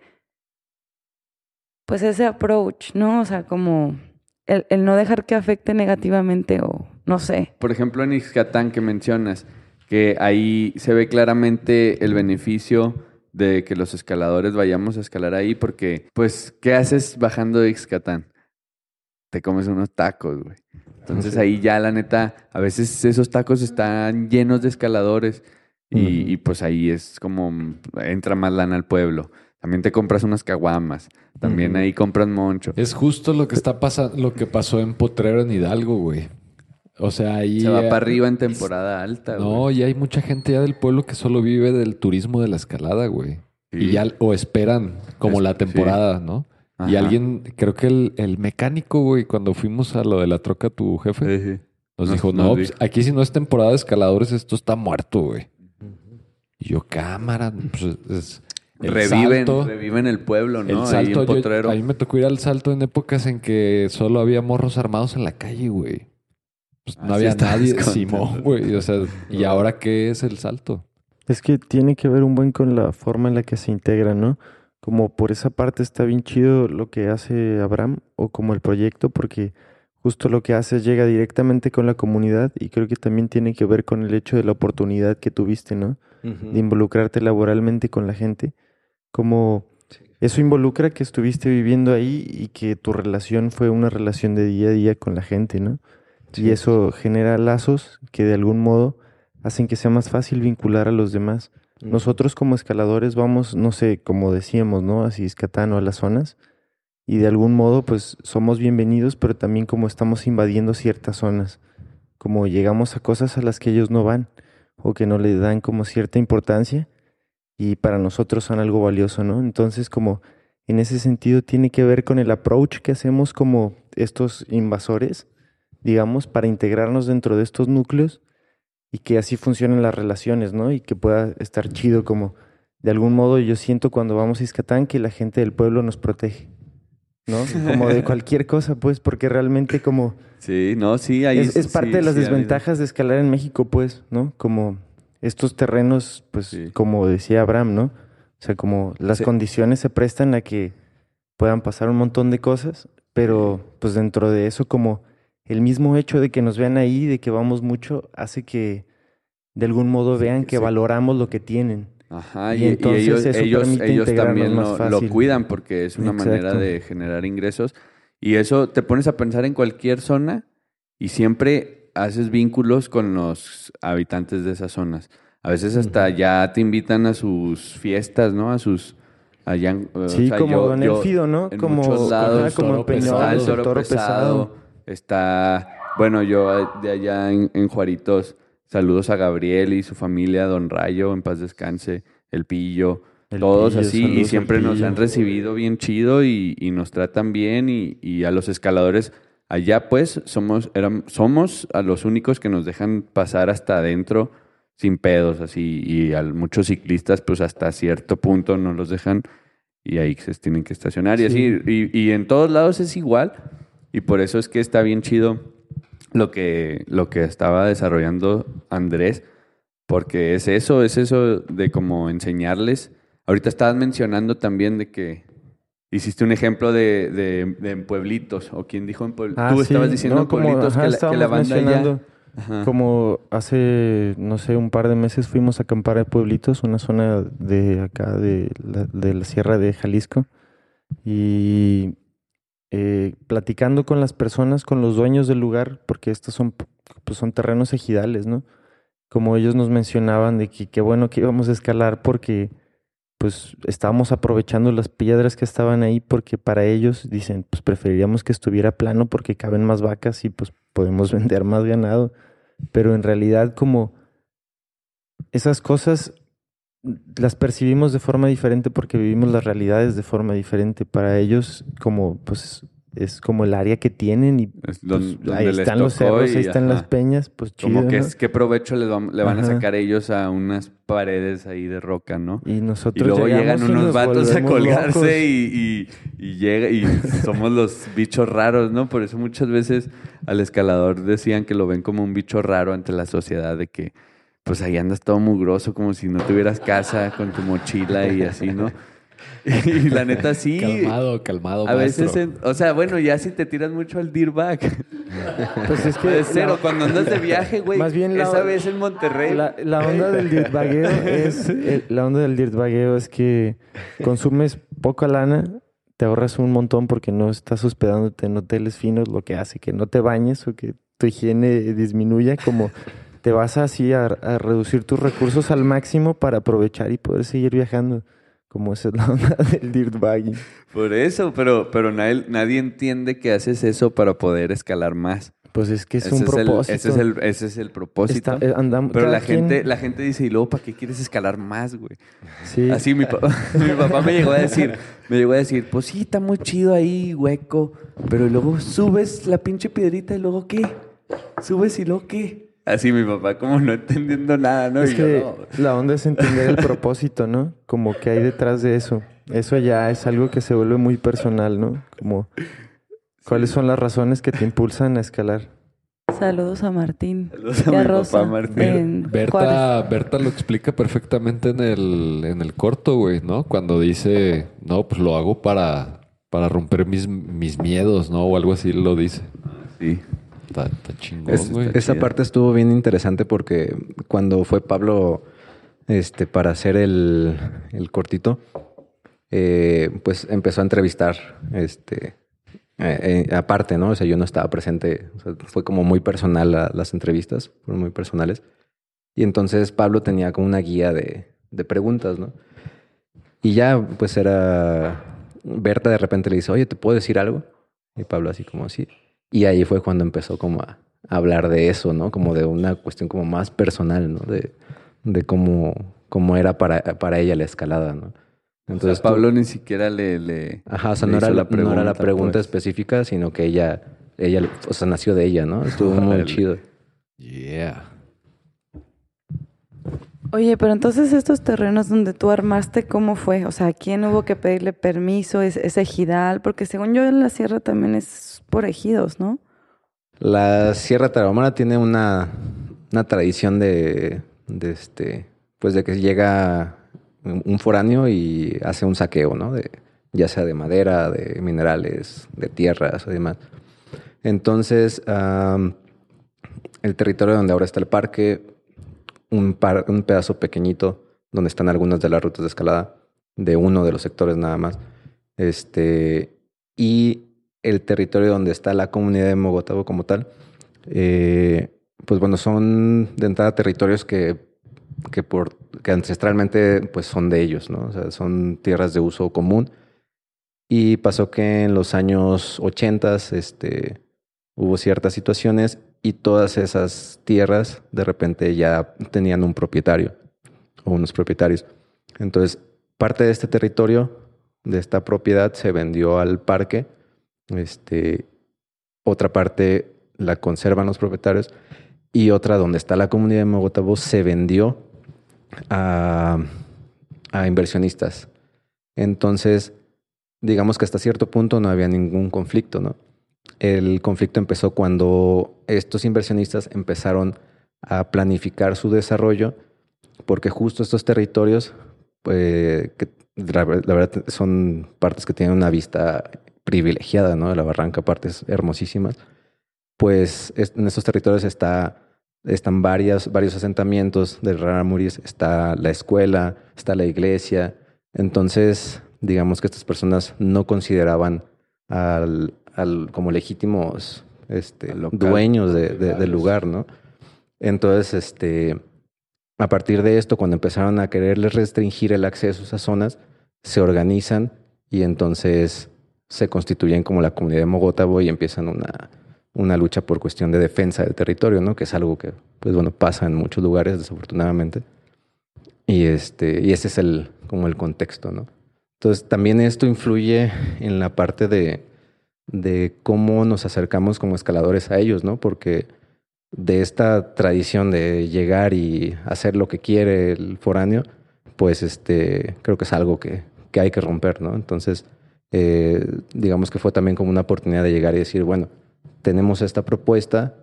pues ese approach, ¿no? O sea, como el, el no dejar que afecte negativamente o no sé. Por ejemplo, en Ixcatán que mencionas, que ahí se ve claramente el beneficio de que los escaladores vayamos a escalar ahí, porque, pues, ¿qué haces bajando de Ixcatán? Te comes unos tacos, güey. Entonces ahí ya, la neta, a veces esos tacos están llenos de escaladores y, y, pues ahí es como entra más lana al pueblo. También te compras unas caguamas, también ahí compras moncho. Es justo lo que está pasando, lo que pasó en Potrero en Hidalgo, güey. O sea, ahí. Se va para arriba en temporada alta, No, güey. y hay mucha gente ya del pueblo que solo vive del turismo de la escalada, güey. Y ya, o esperan como Es- la temporada, ¿no? Y alguien, creo que el, el mecánico, güey, cuando fuimos a lo de la troca, tu jefe, Sí, nos Nos- dijo, nos no, dijo. pues, aquí si no es temporada de escaladores, esto está muerto, güey. Y yo, cámara, pues es... el reviven, salto- reviven el pueblo, ¿no? El Ahí salto, en yo- Potrero. a mí me tocó ir al salto en épocas en que solo había morros armados en la calle, güey. Pues no había nadie. Simón, güey. O sea, ¿y ahora qué es el salto? Es que tiene que ver un buen con la forma en la que se integra, ¿no? Como por esa parte está bien chido lo que hace Abraham o como el proyecto, porque justo lo que hace es llega directamente con la comunidad y creo que también tiene que ver con el hecho de la oportunidad que tuviste, ¿no? De involucrarte laboralmente con la gente. Como eso involucra que estuviste viviendo ahí y que tu relación fue una relación de día a día con la gente, ¿no? Y eso genera lazos que de algún modo hacen que sea más fácil vincular a los demás. Nosotros como escaladores vamos, no sé, como decíamos, ¿no? A Ciscatán o a las zonas. Y de algún modo, pues somos bienvenidos, pero también como estamos invadiendo ciertas zonas. Como llegamos a cosas a las que ellos no van o que no le dan como cierta importancia y para nosotros son algo valioso, ¿no? Entonces, como en ese sentido tiene que ver con el approach que hacemos como estos invasores, digamos, para integrarnos dentro de estos núcleos y que así funcionen las relaciones, ¿no? Y que pueda estar chido como de algún modo yo siento cuando vamos a Iscatán que la gente del pueblo nos protege, ¿no? Como de cualquier cosa, pues, porque realmente como Sí, no, sí, ahí es, es parte sí, de las sí desventajas de escalar en México, pues, ¿no? Como estos terrenos, pues, Sí. como decía Abraham, ¿no? O sea, como las condiciones se prestan a que puedan pasar un montón de cosas, pero pues dentro de eso como el mismo hecho de que nos vean ahí, de que vamos mucho, hace que de algún modo vean que que sí. valoramos lo que tienen. Ajá, Y y, y entonces ellos, eso ellos, ellos también lo, lo cuidan porque es una manera de generar ingresos. Y eso te pones a pensar en cualquier zona y siempre haces vínculos con los habitantes de esas zonas. A veces hasta ya te invitan a sus fiestas, ¿no? A sus... Allá, o Sí, sea, como yo- en el Fido, ¿no? en como lados, como el toro, pesado, está, bueno, yo eh, de allá en, en Juaritos, saludos a Gabriel y su familia, Don Rayo, en paz descanse, el Pillo, El todos Pillo, así, y siempre nos han recibido bien chido y, y nos tratan bien y, y a los escaladores allá pues somos, eram- somos a los únicos que nos dejan pasar hasta adentro sin pedos así y a muchos ciclistas pues hasta cierto punto no los dejan y ahí se tienen que estacionar y Sí. así y, y en todos lados es igual y por eso es que está bien chido lo que lo que estaba desarrollando Andrés porque es eso es eso de como enseñarles ahorita estabas mencionando también de que hiciste un ejemplo de, de, de en pueblitos o quién dijo en pueblitos Ah, tú sí, estabas diciendo no, como, pueblitos ajá, que, la, que la banda ya Ajá. Como hace, no sé, un par de meses fuimos a acampar a Pueblitos, una zona de acá de la, de la Sierra de Jalisco. Y eh, platicando con las personas, con los dueños del lugar, porque estos son, pues son terrenos ejidales, ¿no? Como ellos nos mencionaban de que qué bueno que íbamos a escalar porque pues estábamos aprovechando las piedras que estaban ahí porque para ellos dicen, pues preferiríamos que estuviera plano porque caben más vacas y pues podemos vender más ganado. Pero en realidad como esas cosas las percibimos de forma diferente porque vivimos las realidades de forma diferente. Para ellos, como pues es como el área que tienen y Es pues, donde ahí están los cerros, y, ahí están ajá. las peñas, pues chido, Como que ¿no? es, qué provecho les le van a sacar ellos a unas paredes ahí de roca, ¿no? Y Y nosotros luego llegan unos nos vatos a colgarse y, y llega y somos los bichos raros, ¿no? Por eso muchas veces al escalador decían que lo ven como un bicho raro ante la sociedad, de que pues ahí andas todo mugroso, como si no tuvieras casa con tu mochila y así, ¿no? Y la neta sí. Calmado, calmado, A veces, en- o sea, bueno, ya si te tiras mucho al dirtbag. Pues es que De cero, la- cuando andas de viaje, güey. Más bien la- esa vez en Monterrey. La, la onda del dirtbagueo es el- la onda del dirtbagueo es que consumes poca lana, te ahorras un montón porque no estás hospedándote en hoteles finos, lo que hace que no te bañes o que tu higiene disminuya, como te vas así a, a reducir tus recursos al máximo para aprovechar y poder seguir viajando. Como esa es la onda del dirtbagging. Por eso, pero, pero nadie, nadie entiende que haces eso para poder escalar más. Pues es que es ese, un es el, propósito. ese, es el, ese es el propósito. Está- eh, pero la quien- gente, la gente dice, ¿y luego para qué quieres escalar más, güey? Sí. Así mi papá, mi papá me llegó a decir, me llegó a decir, pues sí, está muy chido ahí, hueco, pero luego subes la pinche piedrita y luego qué? Subes y luego qué? Así mi papá, como no entendiendo nada, ¿no? Es Y yo, que "No". la onda es entender el propósito, ¿no? Como que hay detrás de eso. Eso ya es algo que se vuelve muy personal, ¿no? Como cuáles son las razones que te impulsan a escalar. Saludos a Martín. Saludos a y a mi Rosa. papá Martín. Berta, Berta lo explica perfectamente en el, en el corto, güey, ¿no? Cuando dice, no, pues lo hago para, para romper mis, mis miedos, ¿no? O algo así lo dice. Sí. Está, está chingón, Es- güey. esa parte estuvo bien interesante porque cuando fue Pablo este, para hacer el, el cortito, eh, pues empezó a entrevistar, este, eh, eh, aparte, ¿no? O sea, yo no estaba presente, o sea, fue como muy personal la- las entrevistas, fueron muy personales. Y entonces Pablo tenía como una guía de, de preguntas, ¿no? Y ya, pues era, Berta de repente le dice, oye, ¿te puedo decir algo? Y Pablo así como, sí. Y ahí fue cuando empezó como a hablar de eso, ¿no? Como de una cuestión como más personal, ¿no? De, de cómo, cómo era para, para ella la escalada, ¿no? Entonces Pablo ni siquiera le... le Ajá, o sea, le no era, la, no era la pregunta pues. específica, sino que ella, ella, o sea, nació de ella, ¿no? Estuvo muy chido. Yeah. Oye, pero entonces estos terrenos donde tú armaste, ¿cómo fue? O sea, ¿a quién hubo que pedirle permiso? ¿Es, es ejidal? Porque según yo la sierra también es por ejidos, ¿no? La Sierra Tarahumara tiene una, una tradición de, este, pues de que llega un foráneo y hace un saqueo, ¿no? De, ya sea de madera, de minerales, de tierras o demás. Entonces, am, el territorio donde ahora está el parque, un, pedazo pequeñito donde están algunas de las rutas de escalada, de uno de los sectores nada más. Este, y el territorio donde está la comunidad de Mogotabo como tal, eh, pues bueno, son de entrada territorios que, que, por, que ancestralmente pues son de ellos, ¿no? Son tierras de uso común. Y pasó que en los años 80 este, hubo ciertas situaciones y todas esas tierras de repente ya tenían un propietario o unos propietarios. Entonces, parte de este territorio, de esta propiedad, se vendió al parque. Este, otra parte la conservan los propietarios y otra donde está la comunidad de Mogotabo se vendió a, a inversionistas. Entonces, digamos que hasta cierto punto no había ningún conflicto, ¿no? El conflicto empezó cuando estos inversionistas empezaron a planificar su desarrollo, porque justo estos territorios, eh, que la, ver- la verdad son partes que tienen una vista privilegiada, ¿no? De la barranca, partes hermosísimas. Pues es- en estos territorios está, están varias, varios asentamientos de Raramuris, está la escuela, está la iglesia. Entonces, digamos que estas personas no consideraban al, al- como legítimos este, Al local. dueños de- de- del lugar, ¿no? Entonces, este, a partir de esto, cuando empezaron a quererles restringir el acceso a esas zonas, se organizan y entonces se constituyen como la comunidad de Mogotabo y empiezan una, una lucha por cuestión de defensa del territorio, ¿no? Que es algo que, pues bueno, pasa en muchos lugares, desafortunadamente. Y, este, y ese es el, como el contexto, ¿no? Entonces, también esto influye en la parte de, de cómo nos acercamos como escaladores a ellos, ¿no? Porque de esta tradición de llegar y hacer lo que quiere el foráneo, pues este, creo que es algo que, que hay que romper, ¿no? Entonces, eh, digamos que fue también como una oportunidad de llegar y decir, bueno, tenemos esta propuesta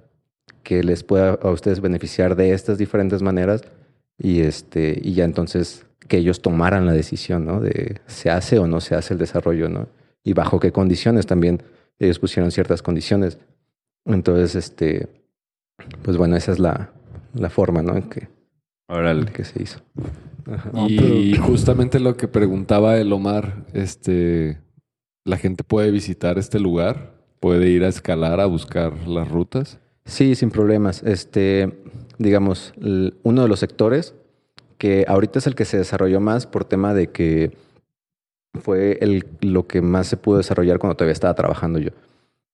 que les pueda a ustedes beneficiar de estas diferentes maneras y, este, y ya entonces que ellos tomaran la decisión, ¿no? De se hace o no se hace el desarrollo, ¿no? Y bajo qué condiciones también ellos pusieron ciertas condiciones. Entonces, este, pues bueno, esa es la, la forma, ¿no? En que, Órale. que se hizo. Ajá. Y justamente lo que preguntaba el Omar, este, la gente puede visitar este lugar, puede ir a escalar a buscar las rutas. Sí, sin problemas. Este, digamos, uno de los sectores que ahorita es el que se desarrolló más por tema de que fue el, lo que más se pudo desarrollar cuando todavía estaba trabajando yo.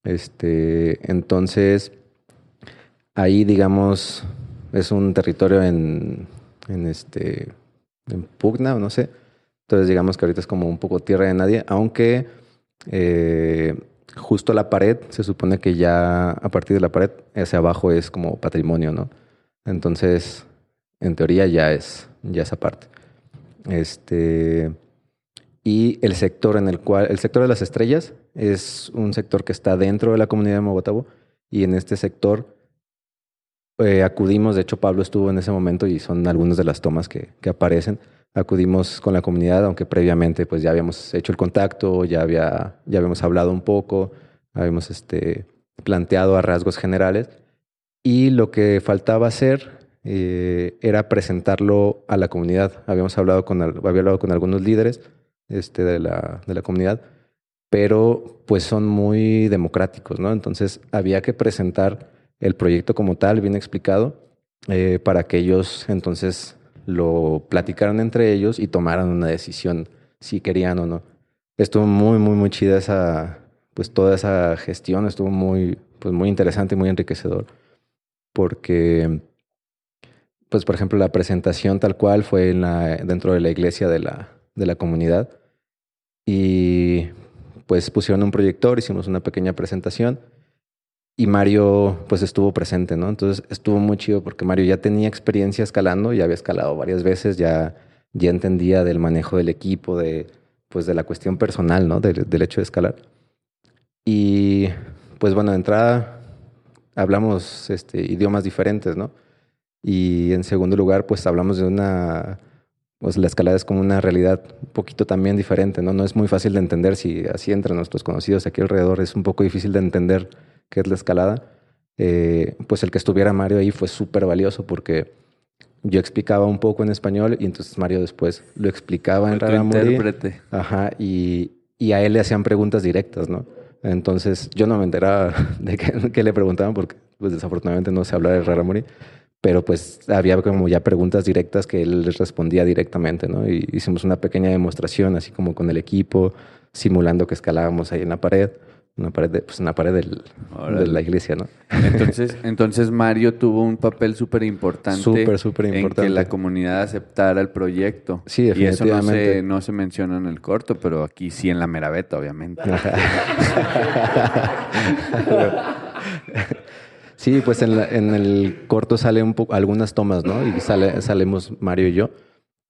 Este, entonces, ahí, digamos, es un territorio en, en este, en pugna no sé. Entonces, digamos que ahorita es como un poco tierra de nadie, aunque eh, justo la pared, se supone que ya a partir de la pared hacia abajo es como patrimonio, ¿no? Entonces, en teoría ya es, ya esa parte. Este, y el sector en el cual, el sector de las estrellas es un sector que está dentro de la comunidad de Mogotabo y en este sector eh, acudimos, de hecho Pablo estuvo en ese momento y son algunas de las tomas que, que aparecen. Acudimos con la comunidad, aunque previamente pues ya habíamos hecho el contacto, ya, había, ya habíamos hablado un poco, habíamos este, planteado a rasgos generales y lo que faltaba hacer eh, era presentarlo a la comunidad. Habíamos hablado con, había hablado con algunos líderes este, de, la, de la comunidad, pero pues son muy democráticos, ¿no? Entonces había que presentar el proyecto como tal, bien explicado, eh, para que ellos entonces lo platicaran entre ellos y tomaran una decisión si querían o no. Estuvo muy, muy, muy chida esa, pues toda esa gestión, estuvo muy, pues muy interesante y muy enriquecedor, porque, pues por ejemplo, la presentación tal cual fue en la, dentro de la iglesia de la, de la comunidad y pues pusieron un proyector, hicimos una pequeña presentación y Mario pues estuvo presente, ¿no? Entonces estuvo muy chido porque Mario ya tenía experiencia escalando, ya había escalado varias veces, ya, ya entendía del manejo del equipo, de pues de la cuestión personal, ¿no? Del, del hecho de escalar. Y pues bueno, de entrada hablamos este, idiomas diferentes, ¿no? Y en segundo lugar, pues hablamos de una, pues la escalada es como una realidad un poquito también diferente, ¿no? No es muy fácil de entender si así entre nuestros conocidos aquí alrededor es un poco difícil de entender qué es la escalada. Eh, pues el que estuviera Mario ahí fue súper valioso porque yo explicaba un poco en español y entonces Mario después lo explicaba en Raramuri. intérprete. Ajá, y, y a él le hacían preguntas directas, ¿no? Entonces yo no me enteraba de qué, le preguntaban porque pues desafortunadamente no sé hablar de Raramuri, pero pues había como ya preguntas directas que él les respondía directamente, ¿no? Y hicimos una pequeña demostración así como con el equipo, simulando que escalábamos ahí en la pared, una pared de, pues una pared del- de la iglesia, ¿no? Entonces, entonces Mario tuvo un papel súper importante. Súper, súper En que importante. la comunidad aceptara el proyecto. Sí, Y eso no definitivamente. se, no se menciona en el corto, pero aquí sí en la meraveta, obviamente. Sí, pues en, la- en el corto sale un algunas tomas, ¿no? Y sale, salimos Mario y yo.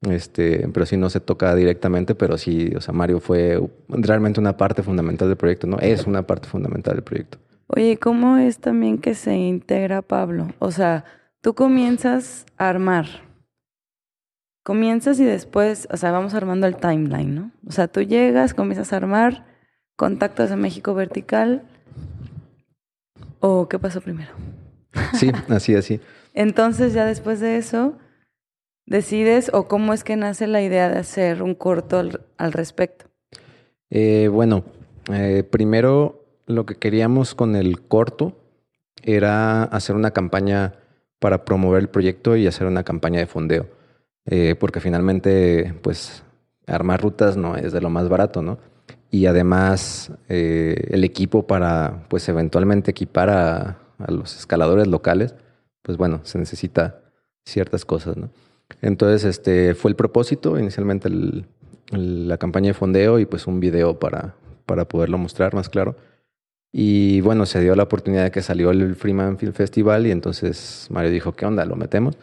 Este, pero sí no se toca directamente, pero sí, o sea, Mario fue realmente una parte fundamental del proyecto, ¿no? Es una parte fundamental del proyecto. Oye, ¿cómo es también que se integra Pablo? O sea, tú comienzas a armar. Comienzas y después, o sea, vamos armando el timeline, ¿no? O sea, tú llegas, comienzas a armar, contactas a México Vertical. ¿O qué pasó primero? Sí, así, así. Entonces, ya después de eso, decides, o cómo es que nace la idea de hacer un corto al, al respecto. Eh, bueno, eh, primero lo que queríamos con el corto era hacer una campaña para promover el proyecto y hacer una campaña de fondeo. Eh, porque finalmente, pues, armar rutas no es de lo más barato, ¿no? Y además, eh, el equipo para, pues, eventualmente equipar a, a los escaladores locales, pues bueno, se necesita ciertas cosas, ¿no? Entonces, este fue el propósito, inicialmente el- el- la campaña de fondeo y pues un video para, para poderlo mostrar más claro. Y bueno, se dio la oportunidad de que salió el Freeman Film Festival y entonces Mario dijo, ¿qué onda? ¿Lo metemos?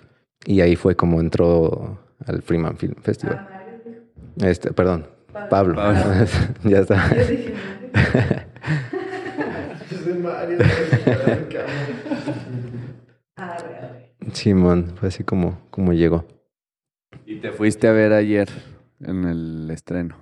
Y ahí fue como entró al Freeman Film Festival. Este, perdón, Pablo. ya está. Simón, fue así como, como llegó. Y te fuiste a ver ayer en el estreno.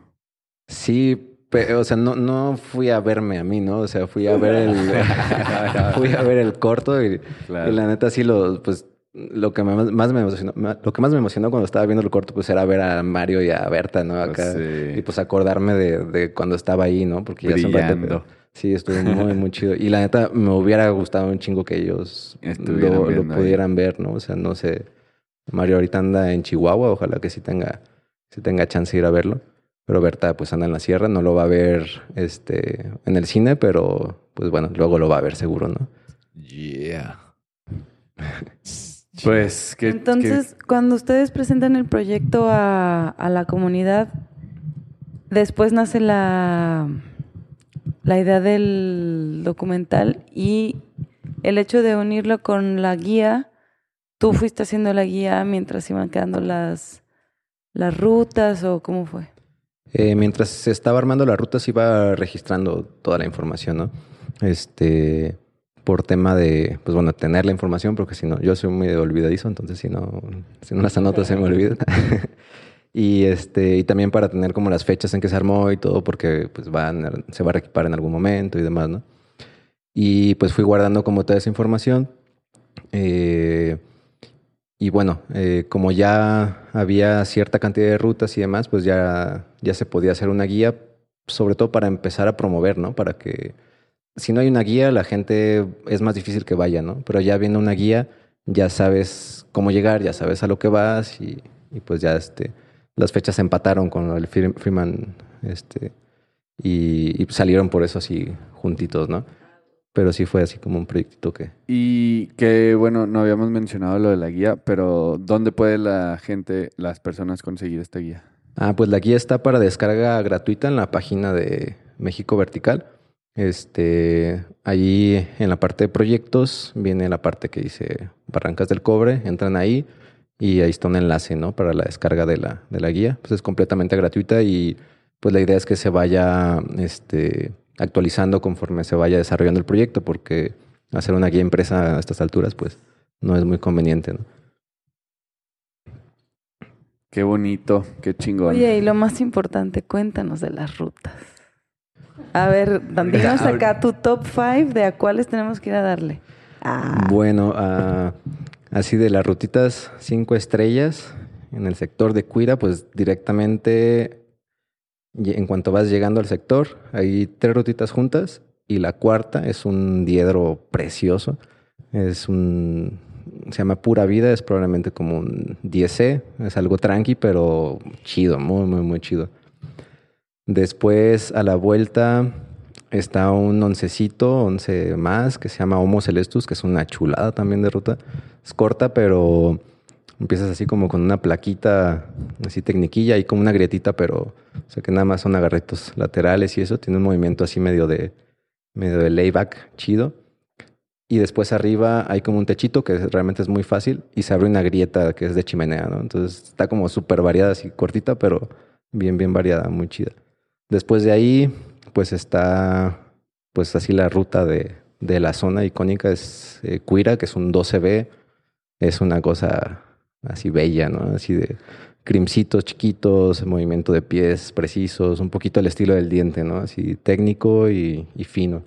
Sí, pero, o sea, no, no fui a verme a mí, ¿no? O sea, fui a ver el, fui a ver el corto y, Claro. y la neta sí lo, pues, lo que más me emocionó, lo que más me emocionó cuando estaba viendo el corto, pues, era ver a Mario y a Berta, ¿no? Acá. Sí. Y pues acordarme de, de cuando estaba ahí, ¿no? Porque ya Brillando. Sí, estuvo muy, muy chido. Y la neta, me hubiera gustado un chingo que ellos lo, lo viendo ahí. pudieran ver, ¿no? O sea, no sé. Mario ahorita anda en Chihuahua, ojalá que sí tenga, sí tenga chance de ir a verlo. Pero Berta, pues anda en la sierra, no lo va a ver este, en el cine, pero pues bueno, luego lo va a ver seguro, ¿no? Yeah. Pues que Entonces, cuando ustedes presentan el proyecto a, a la comunidad, después nace la, la idea del documental y el hecho de unirlo con la guía, tú fuiste haciendo la guía mientras iban quedando las, las rutas o cómo fue. Eh, mientras se estaba armando la ruta, se iba registrando toda la información, ¿no? Este, por tema de, pues bueno, tener la información, porque si no, yo soy muy olvidadizo, entonces si no, si no las anoto se me olvidan. y este, y también para tener como las fechas en que se armó y todo, porque pues van, se va a reequipar en algún momento y demás, ¿no? Y pues fui guardando como toda esa información. Eh, y bueno, eh, como ya había cierta cantidad de rutas y demás, pues ya, ya se podía hacer una guía, sobre todo para empezar a promover, ¿no? Para que si no hay una guía, la gente es más difícil que vaya, ¿no? Pero ya viendo una guía, ya sabes cómo llegar, ya sabes a lo que vas y, y pues ya este, las fechas se empataron con el Fre- Freeman este, y, y salieron por eso así juntitos, ¿no? Pero sí fue así como un proyectito que... Y que, bueno, no habíamos mencionado lo de la guía, pero ¿dónde puede la gente, las personas conseguir esta guía? Ah, pues la guía está para descarga gratuita en la página de México Vertical. Este, ahí en la parte de proyectos viene la parte que dice Barrancas del Cobre, entran ahí y ahí está un enlace, ¿no? Para la descarga de la, de la guía. Pues es completamente gratuita y pues la idea es que se vaya este, actualizando conforme se vaya desarrollando el proyecto, porque hacer una guía impresa a estas alturas, pues no es muy conveniente, ¿no? Qué bonito, qué chingón. Oye, y lo más importante, cuéntanos de las rutas. A ver, dinos acá tu top five de a cuáles tenemos que ir a darle. Ah, Bueno, ah, así de las rutitas cinco estrellas en el sector de Cuira, pues directamente en cuanto vas llegando al sector, hay tres rutitas juntas y la cuarta es un diedro precioso. Es un se llama Pura Vida, es probablemente como un 10C, es algo tranqui, pero chido, muy muy muy chido. Después a la vuelta está un oncecito, once más, que se llama Homo Celestus, que es una chulada también de ruta. Es corta, pero empiezas así como con una plaquita, así tecniquilla y como una grietita, pero o sea que nada más son agarritos laterales y eso. Tiene un movimiento así medio de, medio de layback chido. Y después arriba hay como un techito que realmente es muy fácil y se abre una grieta que es de chimenea, ¿no? Entonces está como súper variada, así cortita, pero bien, bien variada, muy chida. Después de ahí, pues está, pues así la ruta de, de la zona icónica es eh, Cuira, que es un 12B. Es una cosa así bella, ¿no? Así de crimcitos chiquitos, movimiento de pies precisos, un poquito el estilo del diente, ¿no? Así técnico y, y fino.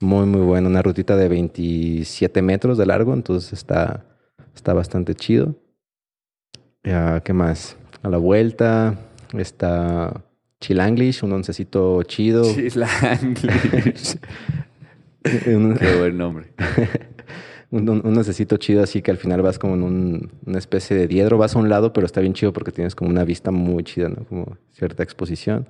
Muy, muy bueno. Una rutita de 27 metros de largo, entonces está, está bastante chido. Ya, ¿Qué más? A la vuelta está Chilanglish, un oncecito chido. Chilanglish. un, Qué buen nombre. un, un- un oncecito chido así que al final vas como en un- una especie de diedro. Vas a un lado, pero está bien chido porque tienes como una vista muy chida, ¿no? Como cierta exposición.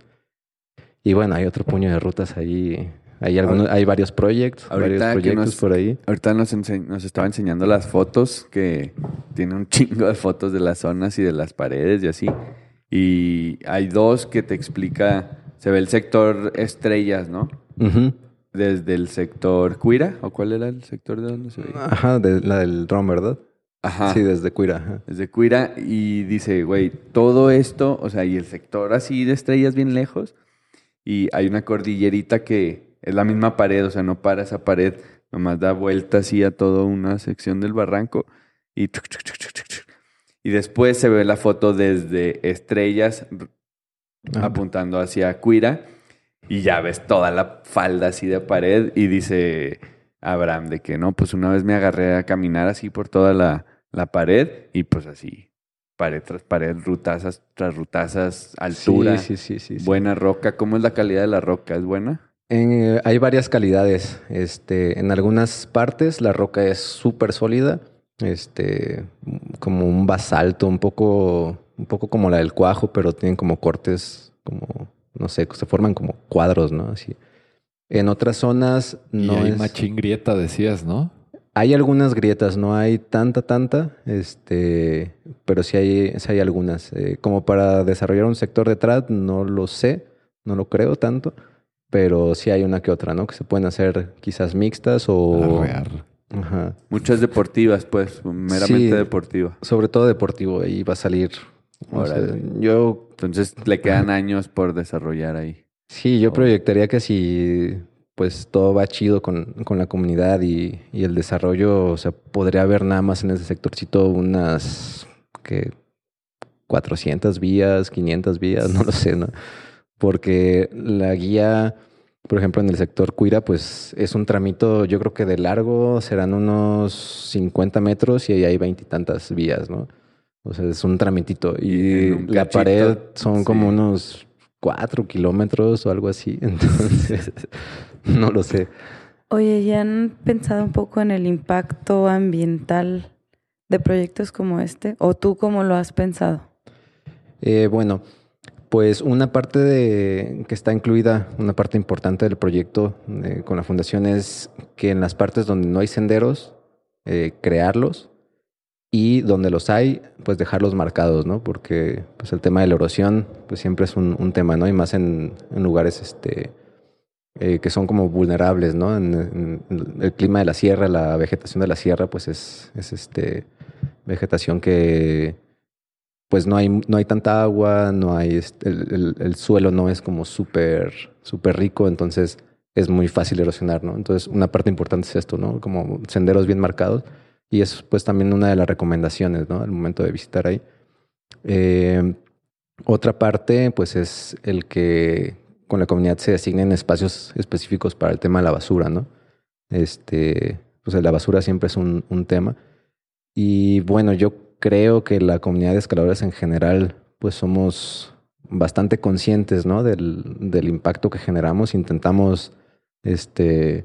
Y bueno, hay otro puño de rutas ahí hay, algunos, hay varios proyectos, Ahorita varios proyectos nos- por ahí. Ahorita nos estaba enseñando las fotos, que tiene un chingo de fotos de las zonas y de las paredes y así. Y hay dos que te explica, se ve el sector estrellas, ¿no? Ujú. Desde el sector Cuira, ¿o cuál era el sector de donde se veía? Ajá, de, la del dron, ¿verdad? Ajá. Sí, desde Cuira. ajá. Desde Cuira y dice, güey, todo esto, o sea, y el sector así de estrellas bien lejos, y hay una cordillerita que es la misma pared, o sea, no para esa pared, nomás da vuelta así a toda una sección del barranco y chuc, chuc, chuc, chuc, chuc, chuc. Y después se ve la foto desde estrellas Ah. apuntando hacia Cuira y ya ves toda la falda así de pared y dice Abraham de que no, pues una vez me agarré a caminar así por toda la, la pared y pues así, pared tras pared, rutazas tras rutazas, altura, Sí, sí, sí, sí. sí. buena roca. ¿Cómo es la calidad de la roca? ¿Es buena? En, eh, hay varias calidades. Este, en algunas partes la roca es súper sólida, este, como un basalto, un poco, un poco como la del cuajo, pero tienen como cortes, como, no sé, se forman como cuadros, ¿no? Así. En otras zonas no y hay es. machín grieta, decías, ¿no? Hay algunas grietas, no hay tanta, tanta, este, pero sí hay, sí hay algunas. Eh, como para desarrollar un sector de trad, no lo sé, no lo creo tanto, pero sí hay una que otra, ¿no? Que se pueden hacer quizás mixtas o... Arrear. Ajá. Muchas deportivas, pues, meramente Sí. deportiva. Sobre todo deportivo, ahí va a salir. o sea, Órale. yo, Entonces le quedan años por desarrollar ahí. sí, yo proyectaría que si pues todo va chido con, con la comunidad y, y el desarrollo, o sea, podría haber nada más en ese sectorcito unas que 400 vías, 500 vías, no lo sé, ¿no? Porque la guía, por ejemplo, en el sector Cuira, pues es un tramito, yo creo que de largo serán unos 50 metros y ahí hay veintitantas vías, ¿no? O sea, es un tramitito. Y un la cachito, pared son como unos 4 kilómetros o algo así. Entonces, no lo sé. Oye, ¿ya han pensado un poco en el impacto ambiental de proyectos como este? ¿O tú cómo lo has pensado? Eh, bueno, pues una parte de, que está incluida, una parte importante del proyecto eh, con la fundación es que en las partes donde no hay senderos, eh, crearlos y donde los hay, pues dejarlos marcados, ¿no? Porque pues el tema de la erosión, pues siempre es un, tema, ¿no? Y más en, lugares, este, eh, que son como vulnerables, ¿no? En el clima de la sierra, la vegetación de la sierra, pues es, es este, vegetación que pues no hay, no hay tanta agua, no hay, el, el- el suelo no es como súper, súper rico, entonces es muy fácil erosionar, ¿no? Entonces una parte importante es esto, ¿no? Como senderos bien marcados y es pues también una de las recomendaciones, ¿no? Al momento de visitar ahí. Eh, otra parte, pues, es el que con la comunidad se asignen espacios específicos para el tema de la basura, ¿no? Este, pues la basura siempre es un tema. Y bueno, yo creo que la comunidad de escaladores en general, pues somos bastante conscientes, ¿no? Del, del impacto que generamos. Intentamos, este,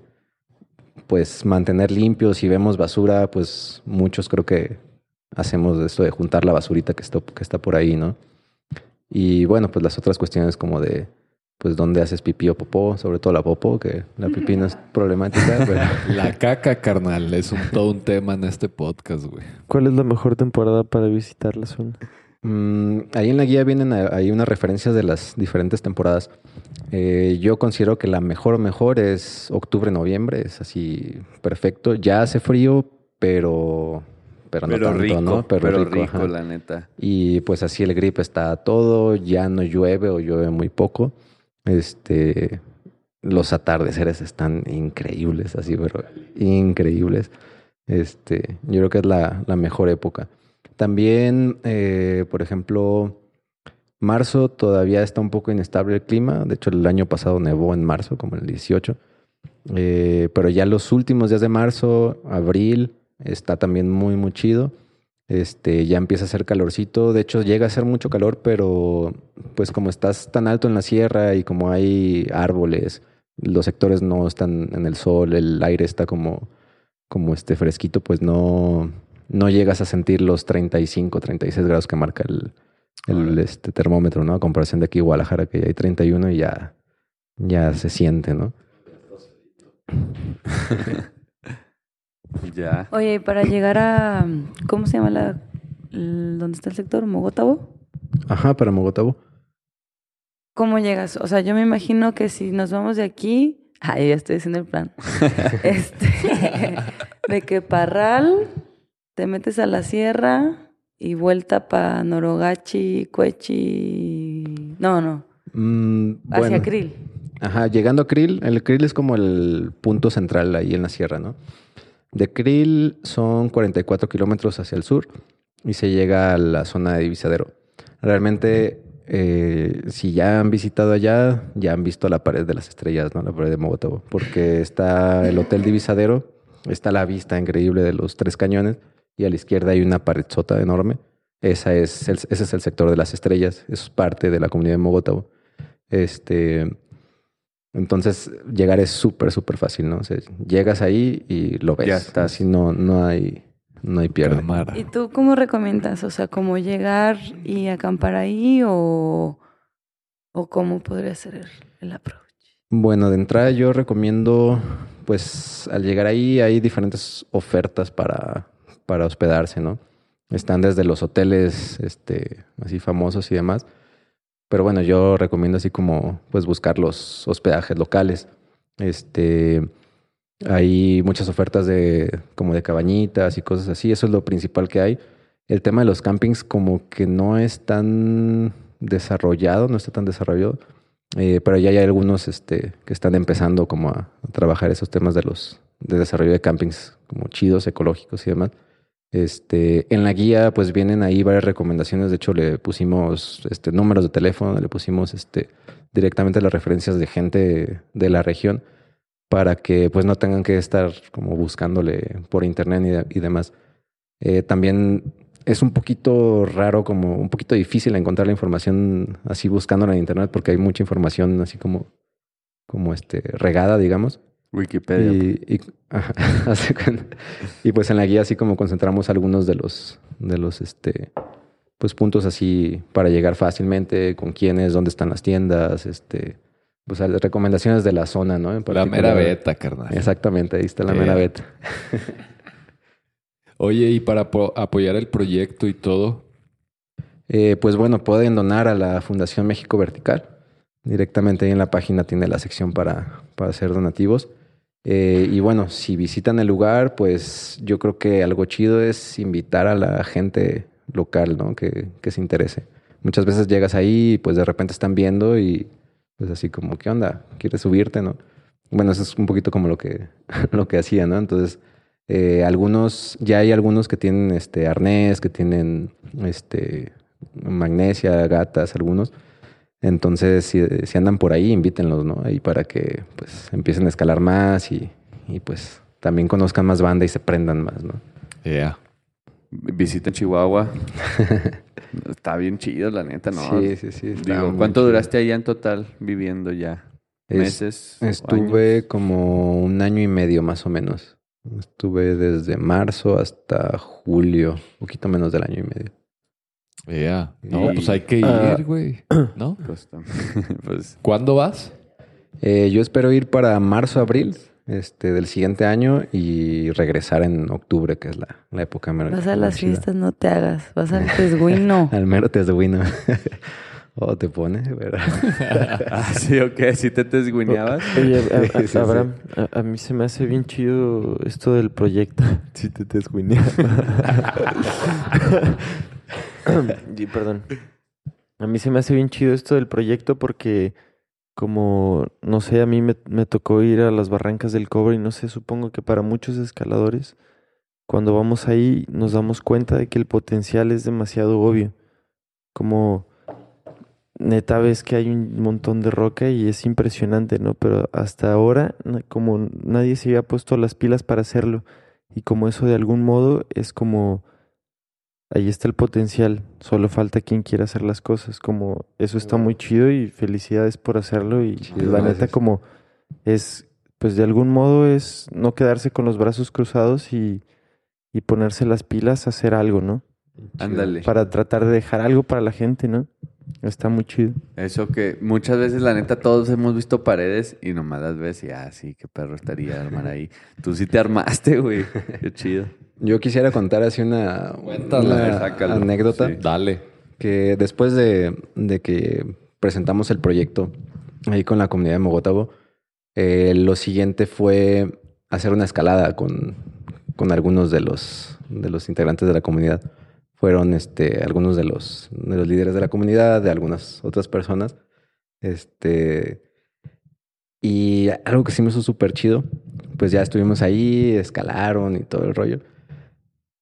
pues mantener limpios. Si vemos basura, pues muchos creo que hacemos esto de juntar la basurita que está, que está por ahí, ¿no? Y bueno, pues las otras cuestiones como de, pues dónde haces pipí o popó, sobre todo la popó, que la pipí no es problemática, pero... La caca, carnal, es un, todo un tema en este podcast, güey. ¿Cuál es la mejor temporada para visitar la zona? Mm, ahí en la guía vienen a- ahí unas referencias de las diferentes temporadas. Eh, yo considero que la mejor, mejor es octubre, noviembre, es así perfecto. Ya hace frío, pero, pero no Pero tanto, rico, ¿no? pero, rico, la neta. Y pues así el grip está todo, ya no llueve o llueve muy poco. Este, los atardeceres están increíbles, así, pero increíbles. Este, yo creo que es la, la mejor época. También, eh, por ejemplo, marzo todavía está un poco inestable el clima. De hecho, el año pasado nevó en marzo, como el 18. Eh, pero ya los últimos días de marzo, abril, está también muy, muy chido. Este, ya empieza a hacer calorcito. De hecho, llega a hacer mucho calor, pero pues como estás tan alto en la sierra y como hay árboles, los sectores no están en el sol, el aire está como, como este fresquito, pues no, no llegas a sentir los 35, 36 grados que marca el, el este, termómetro, ¿no? A comparación de aquí Guadalajara, que ya hay 31 y ya, ya se siente, ¿no? Ya. Oye, y para llegar a. ¿Cómo se llama la. el- ¿Dónde está el sector? ¿Mogotabo? Ajá, para Mogotabo. ¿Cómo llegas? O sea, yo me imagino que si nos vamos de aquí. Ay, ya estoy haciendo el plan. este. de que Parral, te metes a la sierra y vuelta para Norogachi, Cuechi. No, no. Mm, Hacia bueno. Krill. Ajá, llegando a Krill, el Krill es como el punto central ahí en la sierra, ¿no? De Krill son 44 kilómetros hacia el sur y se llega a la zona de Divisadero. Realmente, eh, si ya han visitado allá, ya han visto la pared de las estrellas, ¿no? La pared de Mogotabo, porque está el Hotel Divisadero, está la vista increíble de los tres cañones y a la izquierda hay una pared sota enorme. Esa es ese es el sector de las estrellas, es parte de la comunidad de Mogotabo. Este, entonces, llegar es súper, súper fácil, ¿no? O sea, llegas ahí y lo ves. Ya estás. Así no, no hay, no hay pierde. ¿Y tú cómo recomiendas? O sea, ¿cómo llegar y acampar ahí o, o cómo podría ser el, el approach? Bueno, de entrada yo recomiendo, pues, al llegar ahí hay diferentes ofertas para, para hospedarse, ¿no? Están desde los hoteles, este, así famosos y demás. Pero bueno, yo recomiendo así como, pues, buscar los hospedajes locales. Este, hay muchas ofertas de, como de cabañitas y cosas así. Eso es lo principal que hay. El tema de los campings como que no es tan desarrollado, no está tan desarrollado. Eh, pero ya hay algunos este, que están empezando como a, a trabajar esos temas de los de desarrollo de campings como chidos, ecológicos y demás. Este, en la guía pues vienen ahí varias recomendaciones. De hecho le pusimos este, números de teléfono, le pusimos este, directamente las referencias de gente de la región para que pues no tengan que estar como buscándole por internet y, de- y demás. Eh, también es un poquito raro, como un poquito difícil encontrar la información así buscándola en internet porque hay mucha información así como, como este, regada, digamos. Wikipedia. Y, y, ajá, hace cuenta. Y, pues en la guía así como concentramos algunos de los, de los este, pues puntos así para llegar fácilmente, con quiénes, dónde están las tiendas, este, pues recomendaciones de la zona, ¿no? En La mera beta, carnal. Exactamente, ahí está la Yeah. mera beta. Oye, y para apo- apoyar el proyecto y todo, Eh, pues bueno, pueden donar a la Fundación México Vertical. Directamente ahí en la página tiene la sección para, para hacer donativos. Eh, y bueno, si visitan el lugar, pues yo creo que algo chido es invitar a la gente local, ¿no? Que, que se interese. Muchas veces llegas ahí y pues de repente están viendo y pues así como, ¿qué onda? ¿Quieres subirte, no? Bueno, eso es un poquito como lo que, lo que hacía, ¿no? Entonces, eh, algunos, ya hay algunos que tienen este arnés, que tienen este magnesia, gatas, algunos. Entonces, si, si andan por ahí, invítenlos, ¿no? Ahí para que pues empiecen a escalar más y, y, pues también conozcan más banda y se prendan más, ¿no? yeah. Visiten Chihuahua. Está bien chido, la neta, ¿no? Sí, sí, sí. Digo, ¿cuánto chido. duraste allá en total viviendo ya? Es- ¿Meses? Estuve años? como un año y medio más o menos. Estuve desde marzo hasta julio, un poquito menos del año y medio. Yeah. No, Y- pues hay que Ah. ir, güey. ¿No? Pues, pues, ¿Cuándo vas? Eh, yo espero ir para marzo, abril este, del siguiente año y regresar en octubre, que es la, la época mera- Vas a las fiestas, no te hagas. Vas al tesguino. Al mero te wino. oh, te pone, ¿verdad? ah, sí, ok, sí te tesguineabas. Oye, a- a- Sí, sí. Abraham, a, a mí se me hace bien chido esto del proyecto. Si te Y Perdón. A mí se me hace bien chido esto del proyecto porque como, no sé, a mí me, me tocó ir a las barrancas del cobre y no sé, supongo que para muchos escaladores, cuando vamos ahí nos damos cuenta de que el potencial es demasiado obvio. Como neta ves que hay un montón de roca y es impresionante, ¿no? Pero hasta ahora, como nadie se había puesto las pilas para hacerlo, y como eso de algún modo es como, ahí está el potencial, solo falta quien quiera hacer las cosas, como eso está muy chido y felicidades por hacerlo y la neta como es, pues de algún modo es no quedarse con los brazos cruzados y, y ponerse las pilas a hacer algo, ¿no? Ándale. Para tratar de dejar algo para la gente, ¿no? Está muy chido. Eso que muchas veces, la neta, todos hemos visto paredes y nomás las ves y, ah, sí, qué perro estaría armar ahí. Tú sí te armaste, güey. Qué chido. Yo quisiera contar así una, una sácalo. anécdota. Sí. Dale. que después de, de que presentamos el proyecto ahí con la comunidad de Mogotavo, eh, lo siguiente fue hacer una escalada con, con algunos de los, de los integrantes de la comunidad. Fueron este, algunos de los, de los líderes de la comunidad, de algunas otras personas. Este, y algo que sí me hizo súper chido, pues ya estuvimos ahí, escalaron y todo el rollo.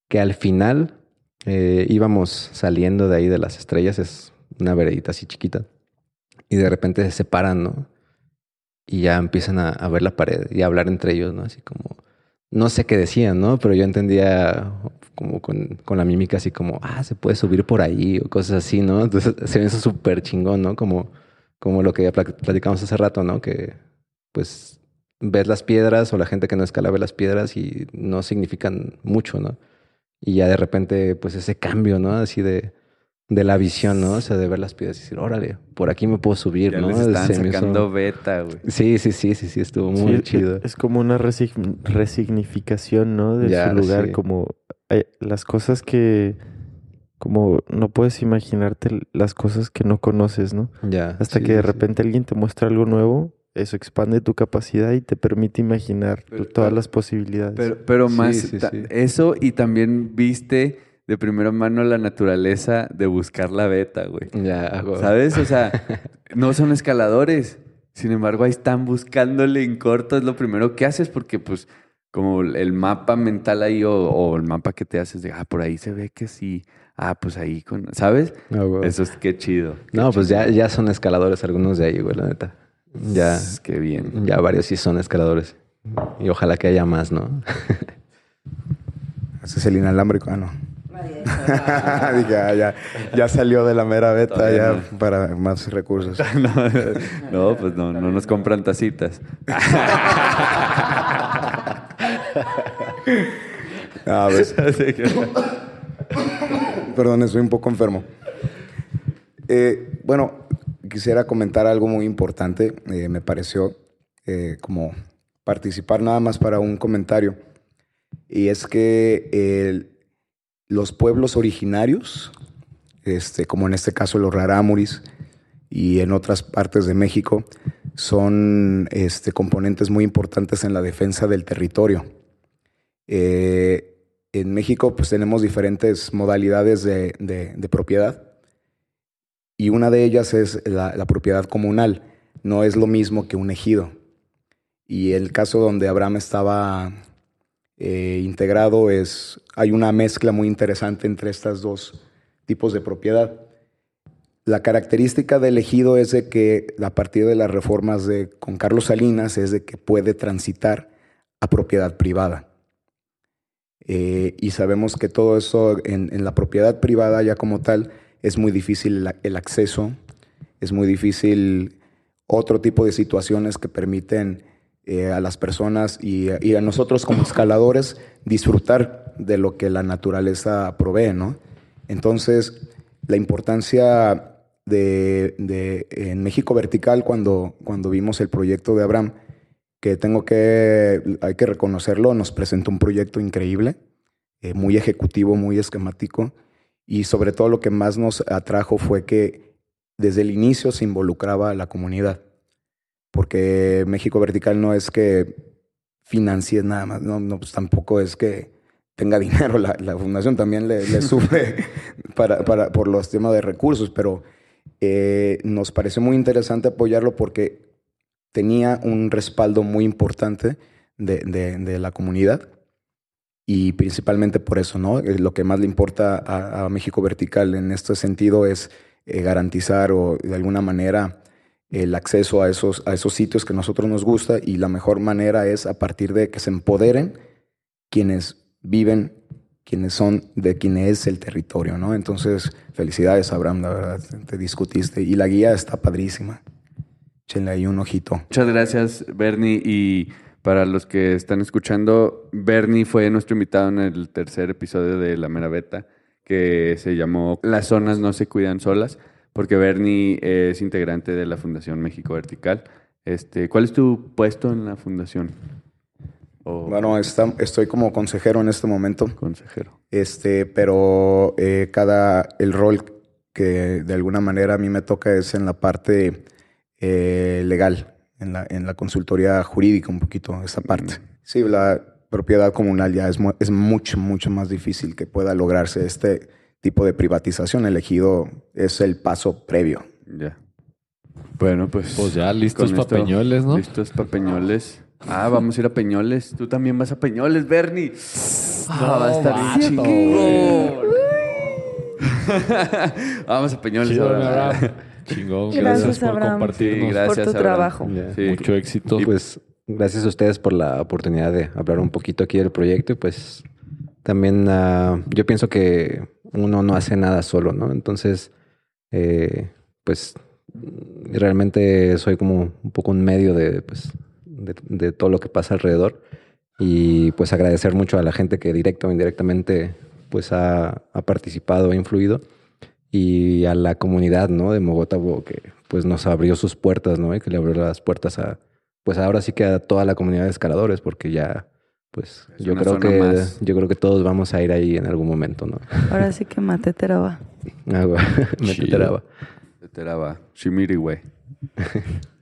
Que al final eh, íbamos saliendo de ahí de las estrellas, es una veredita así chiquita, y de repente se separan, ¿no? Y ya empiezan a, a ver la pared y a hablar entre ellos, ¿no? Así como, no sé qué decían, ¿no? Pero yo entendía como con, con la mímica así como, ah, se puede subir por ahí o cosas así, ¿no? Entonces se me hizo súper chingón, ¿no? Como, como lo que ya pla- platicamos hace rato, ¿no? Que pues ves las piedras o la gente que no escala ve las piedras y no significan mucho, ¿no? Y ya de repente, pues ese cambio, ¿no? Así de, de la visión, ¿no? O sea, de ver las piedras y decir, órale, por aquí me puedo subir, Ya ¿no? les están Se me hizo- sacando beta, güey. Sí, sí, sí, sí, sí, estuvo muy Sí, chido. Es, como una resign- resignificación, ¿no? De Ya, su lugar, sí. como eh, las cosas que, como no puedes imaginarte las cosas que no conoces, ¿no? Ya. Hasta sí, que de repente alguien te muestra algo nuevo, eso expande tu capacidad y te permite imaginar Pero- todas pero- las posibilidades. Pero, pero más sí, ta- sí. eso y también viste de primera mano la naturaleza de buscar la beta, güey. Ya, hago- ¿Sabes? O sea, no son escaladores. Sin embargo, ahí están buscándole en corto. Es lo primero que haces porque, pues, como el mapa mental ahí o, o el mapa que te haces de, ah, por ahí se ve que sí. Ah, pues ahí con... ¿Sabes? hago- Eso es qué chido. qué No, pues ya, ya son escaladores algunos de ahí, güey, la neta. Ya, Qué bien. ya varios sí son escaladores. Y ojalá que haya más, ¿no? Ese es el inalámbrico. Ah, no. Dije, ah, ya, ya salió de la mera beta ya no. para más recursos. No, no, pues no, no nos compran tacitas. Ah, ves. Perdón, estoy un poco enfermo. Eh, bueno, quisiera comentar algo muy importante. Eh, me pareció eh, como participar nada más para un comentario. Y es que el- los pueblos originarios, este, como en este caso los rarámuris y en otras partes de México, son este, componentes muy importantes en la defensa del territorio. Eh, en México pues tenemos diferentes modalidades de, propiedad y una de ellas es la propiedad comunal. No es lo mismo que un ejido. Y el caso donde Abraham estaba eh, integrado es, hay una mezcla muy interesante entre estos dos tipos de propiedad. La característica del ejido es de que a partir de las reformas de con Carlos Salinas es de que puede transitar a propiedad privada. Eh, y sabemos que todo eso en, la propiedad privada ya como tal es muy difícil el, el acceso, es muy difícil otro tipo de situaciones que permiten eh, a las personas y, a nosotros como escaladores disfrutar de lo que la naturaleza provee, ¿no? Entonces, la importancia de, de- en México Vertical cuando, cuando vimos el proyecto de Abraham, que tengo que, hay que reconocerlo, nos presentó un proyecto increíble, eh, muy ejecutivo, muy esquemático, y sobre todo lo que más nos atrajo fue que desde el inicio se involucraba a la comunidad, porque México Vertical no es que financie nada más, no, no, pues tampoco es que tenga dinero, la, la fundación también le, le sufre para, para, por los temas de recursos, pero eh, nos pareció muy interesante apoyarlo porque tenía un respaldo muy importante de, de- de la comunidad y principalmente por eso, ¿no? Eh, Lo que más le importa a, a México Vertical en este sentido es eh, garantizar o de alguna manera el acceso a esos, a esos sitios que a nosotros nos gusta y la mejor manera es a partir de que se empoderen quienes viven, quienes son de quien es el territorio, ¿no? Entonces, felicidades, Abraham, la verdad, te discutiste y la guía está padrísima. Échenle ahí un ojito. Muchas gracias, Bernie. Y para los que están escuchando, Bernie fue nuestro invitado en el tercer episodio de La Mera Beta, que se llamó Las zonas no se cuidan solas. Porque Bernie es integrante de la Fundación México Vertical. Este, ¿Cuál es tu puesto en la fundación? O Bueno, está- estoy como consejero en este momento, consejero. este, pero eh, cada, el rol que de alguna manera a mí me toca es en la parte eh, legal, en la, en la consultoría jurídica un poquito, esa parte. Sí, la propiedad comunal ya es, es mucho, mucho más difícil que pueda lograrse este tipo de privatización. Elegido es el paso previo. Ya. Bueno, pues. Pues ya, listos con pa' esto- Peñoles, ¿no? Listos para Peñoles. Ah, vamos a ir a Peñoles. Tú también vas a Peñoles, Bernie. Ah, va a estar bien vamos a Peñoles Chido, ahora. Abraham. Chingón. Gracias, Gracias, por Abraham. Sí, gracias, por tu Abraham. trabajo. Ya. Sí. Mucho éxito. Y pues gracias a ustedes por la oportunidad de hablar un poquito aquí del proyecto y pues también ah, yo pienso que uno no hace nada solo, ¿no? Entonces, eh, pues realmente soy como un poco un medio de, pues, de, todo lo que pasa alrededor y pues agradecer mucho a la gente que directo o indirectamente pues ha, ha participado, ha influido y a la comunidad, ¿no? De Mogotabo que pues nos abrió sus puertas, ¿no? Y que le abrió las puertas a, pues ahora sí que a toda la comunidad de escaladores, porque ya, pues Es yo creo que más. yo creo que todos vamos a ir ahí en algún momento, ¿no? Ahora sí que mate teraba. Ah, güey, métete Chido. la- Te Teraba. Shimiri, güey.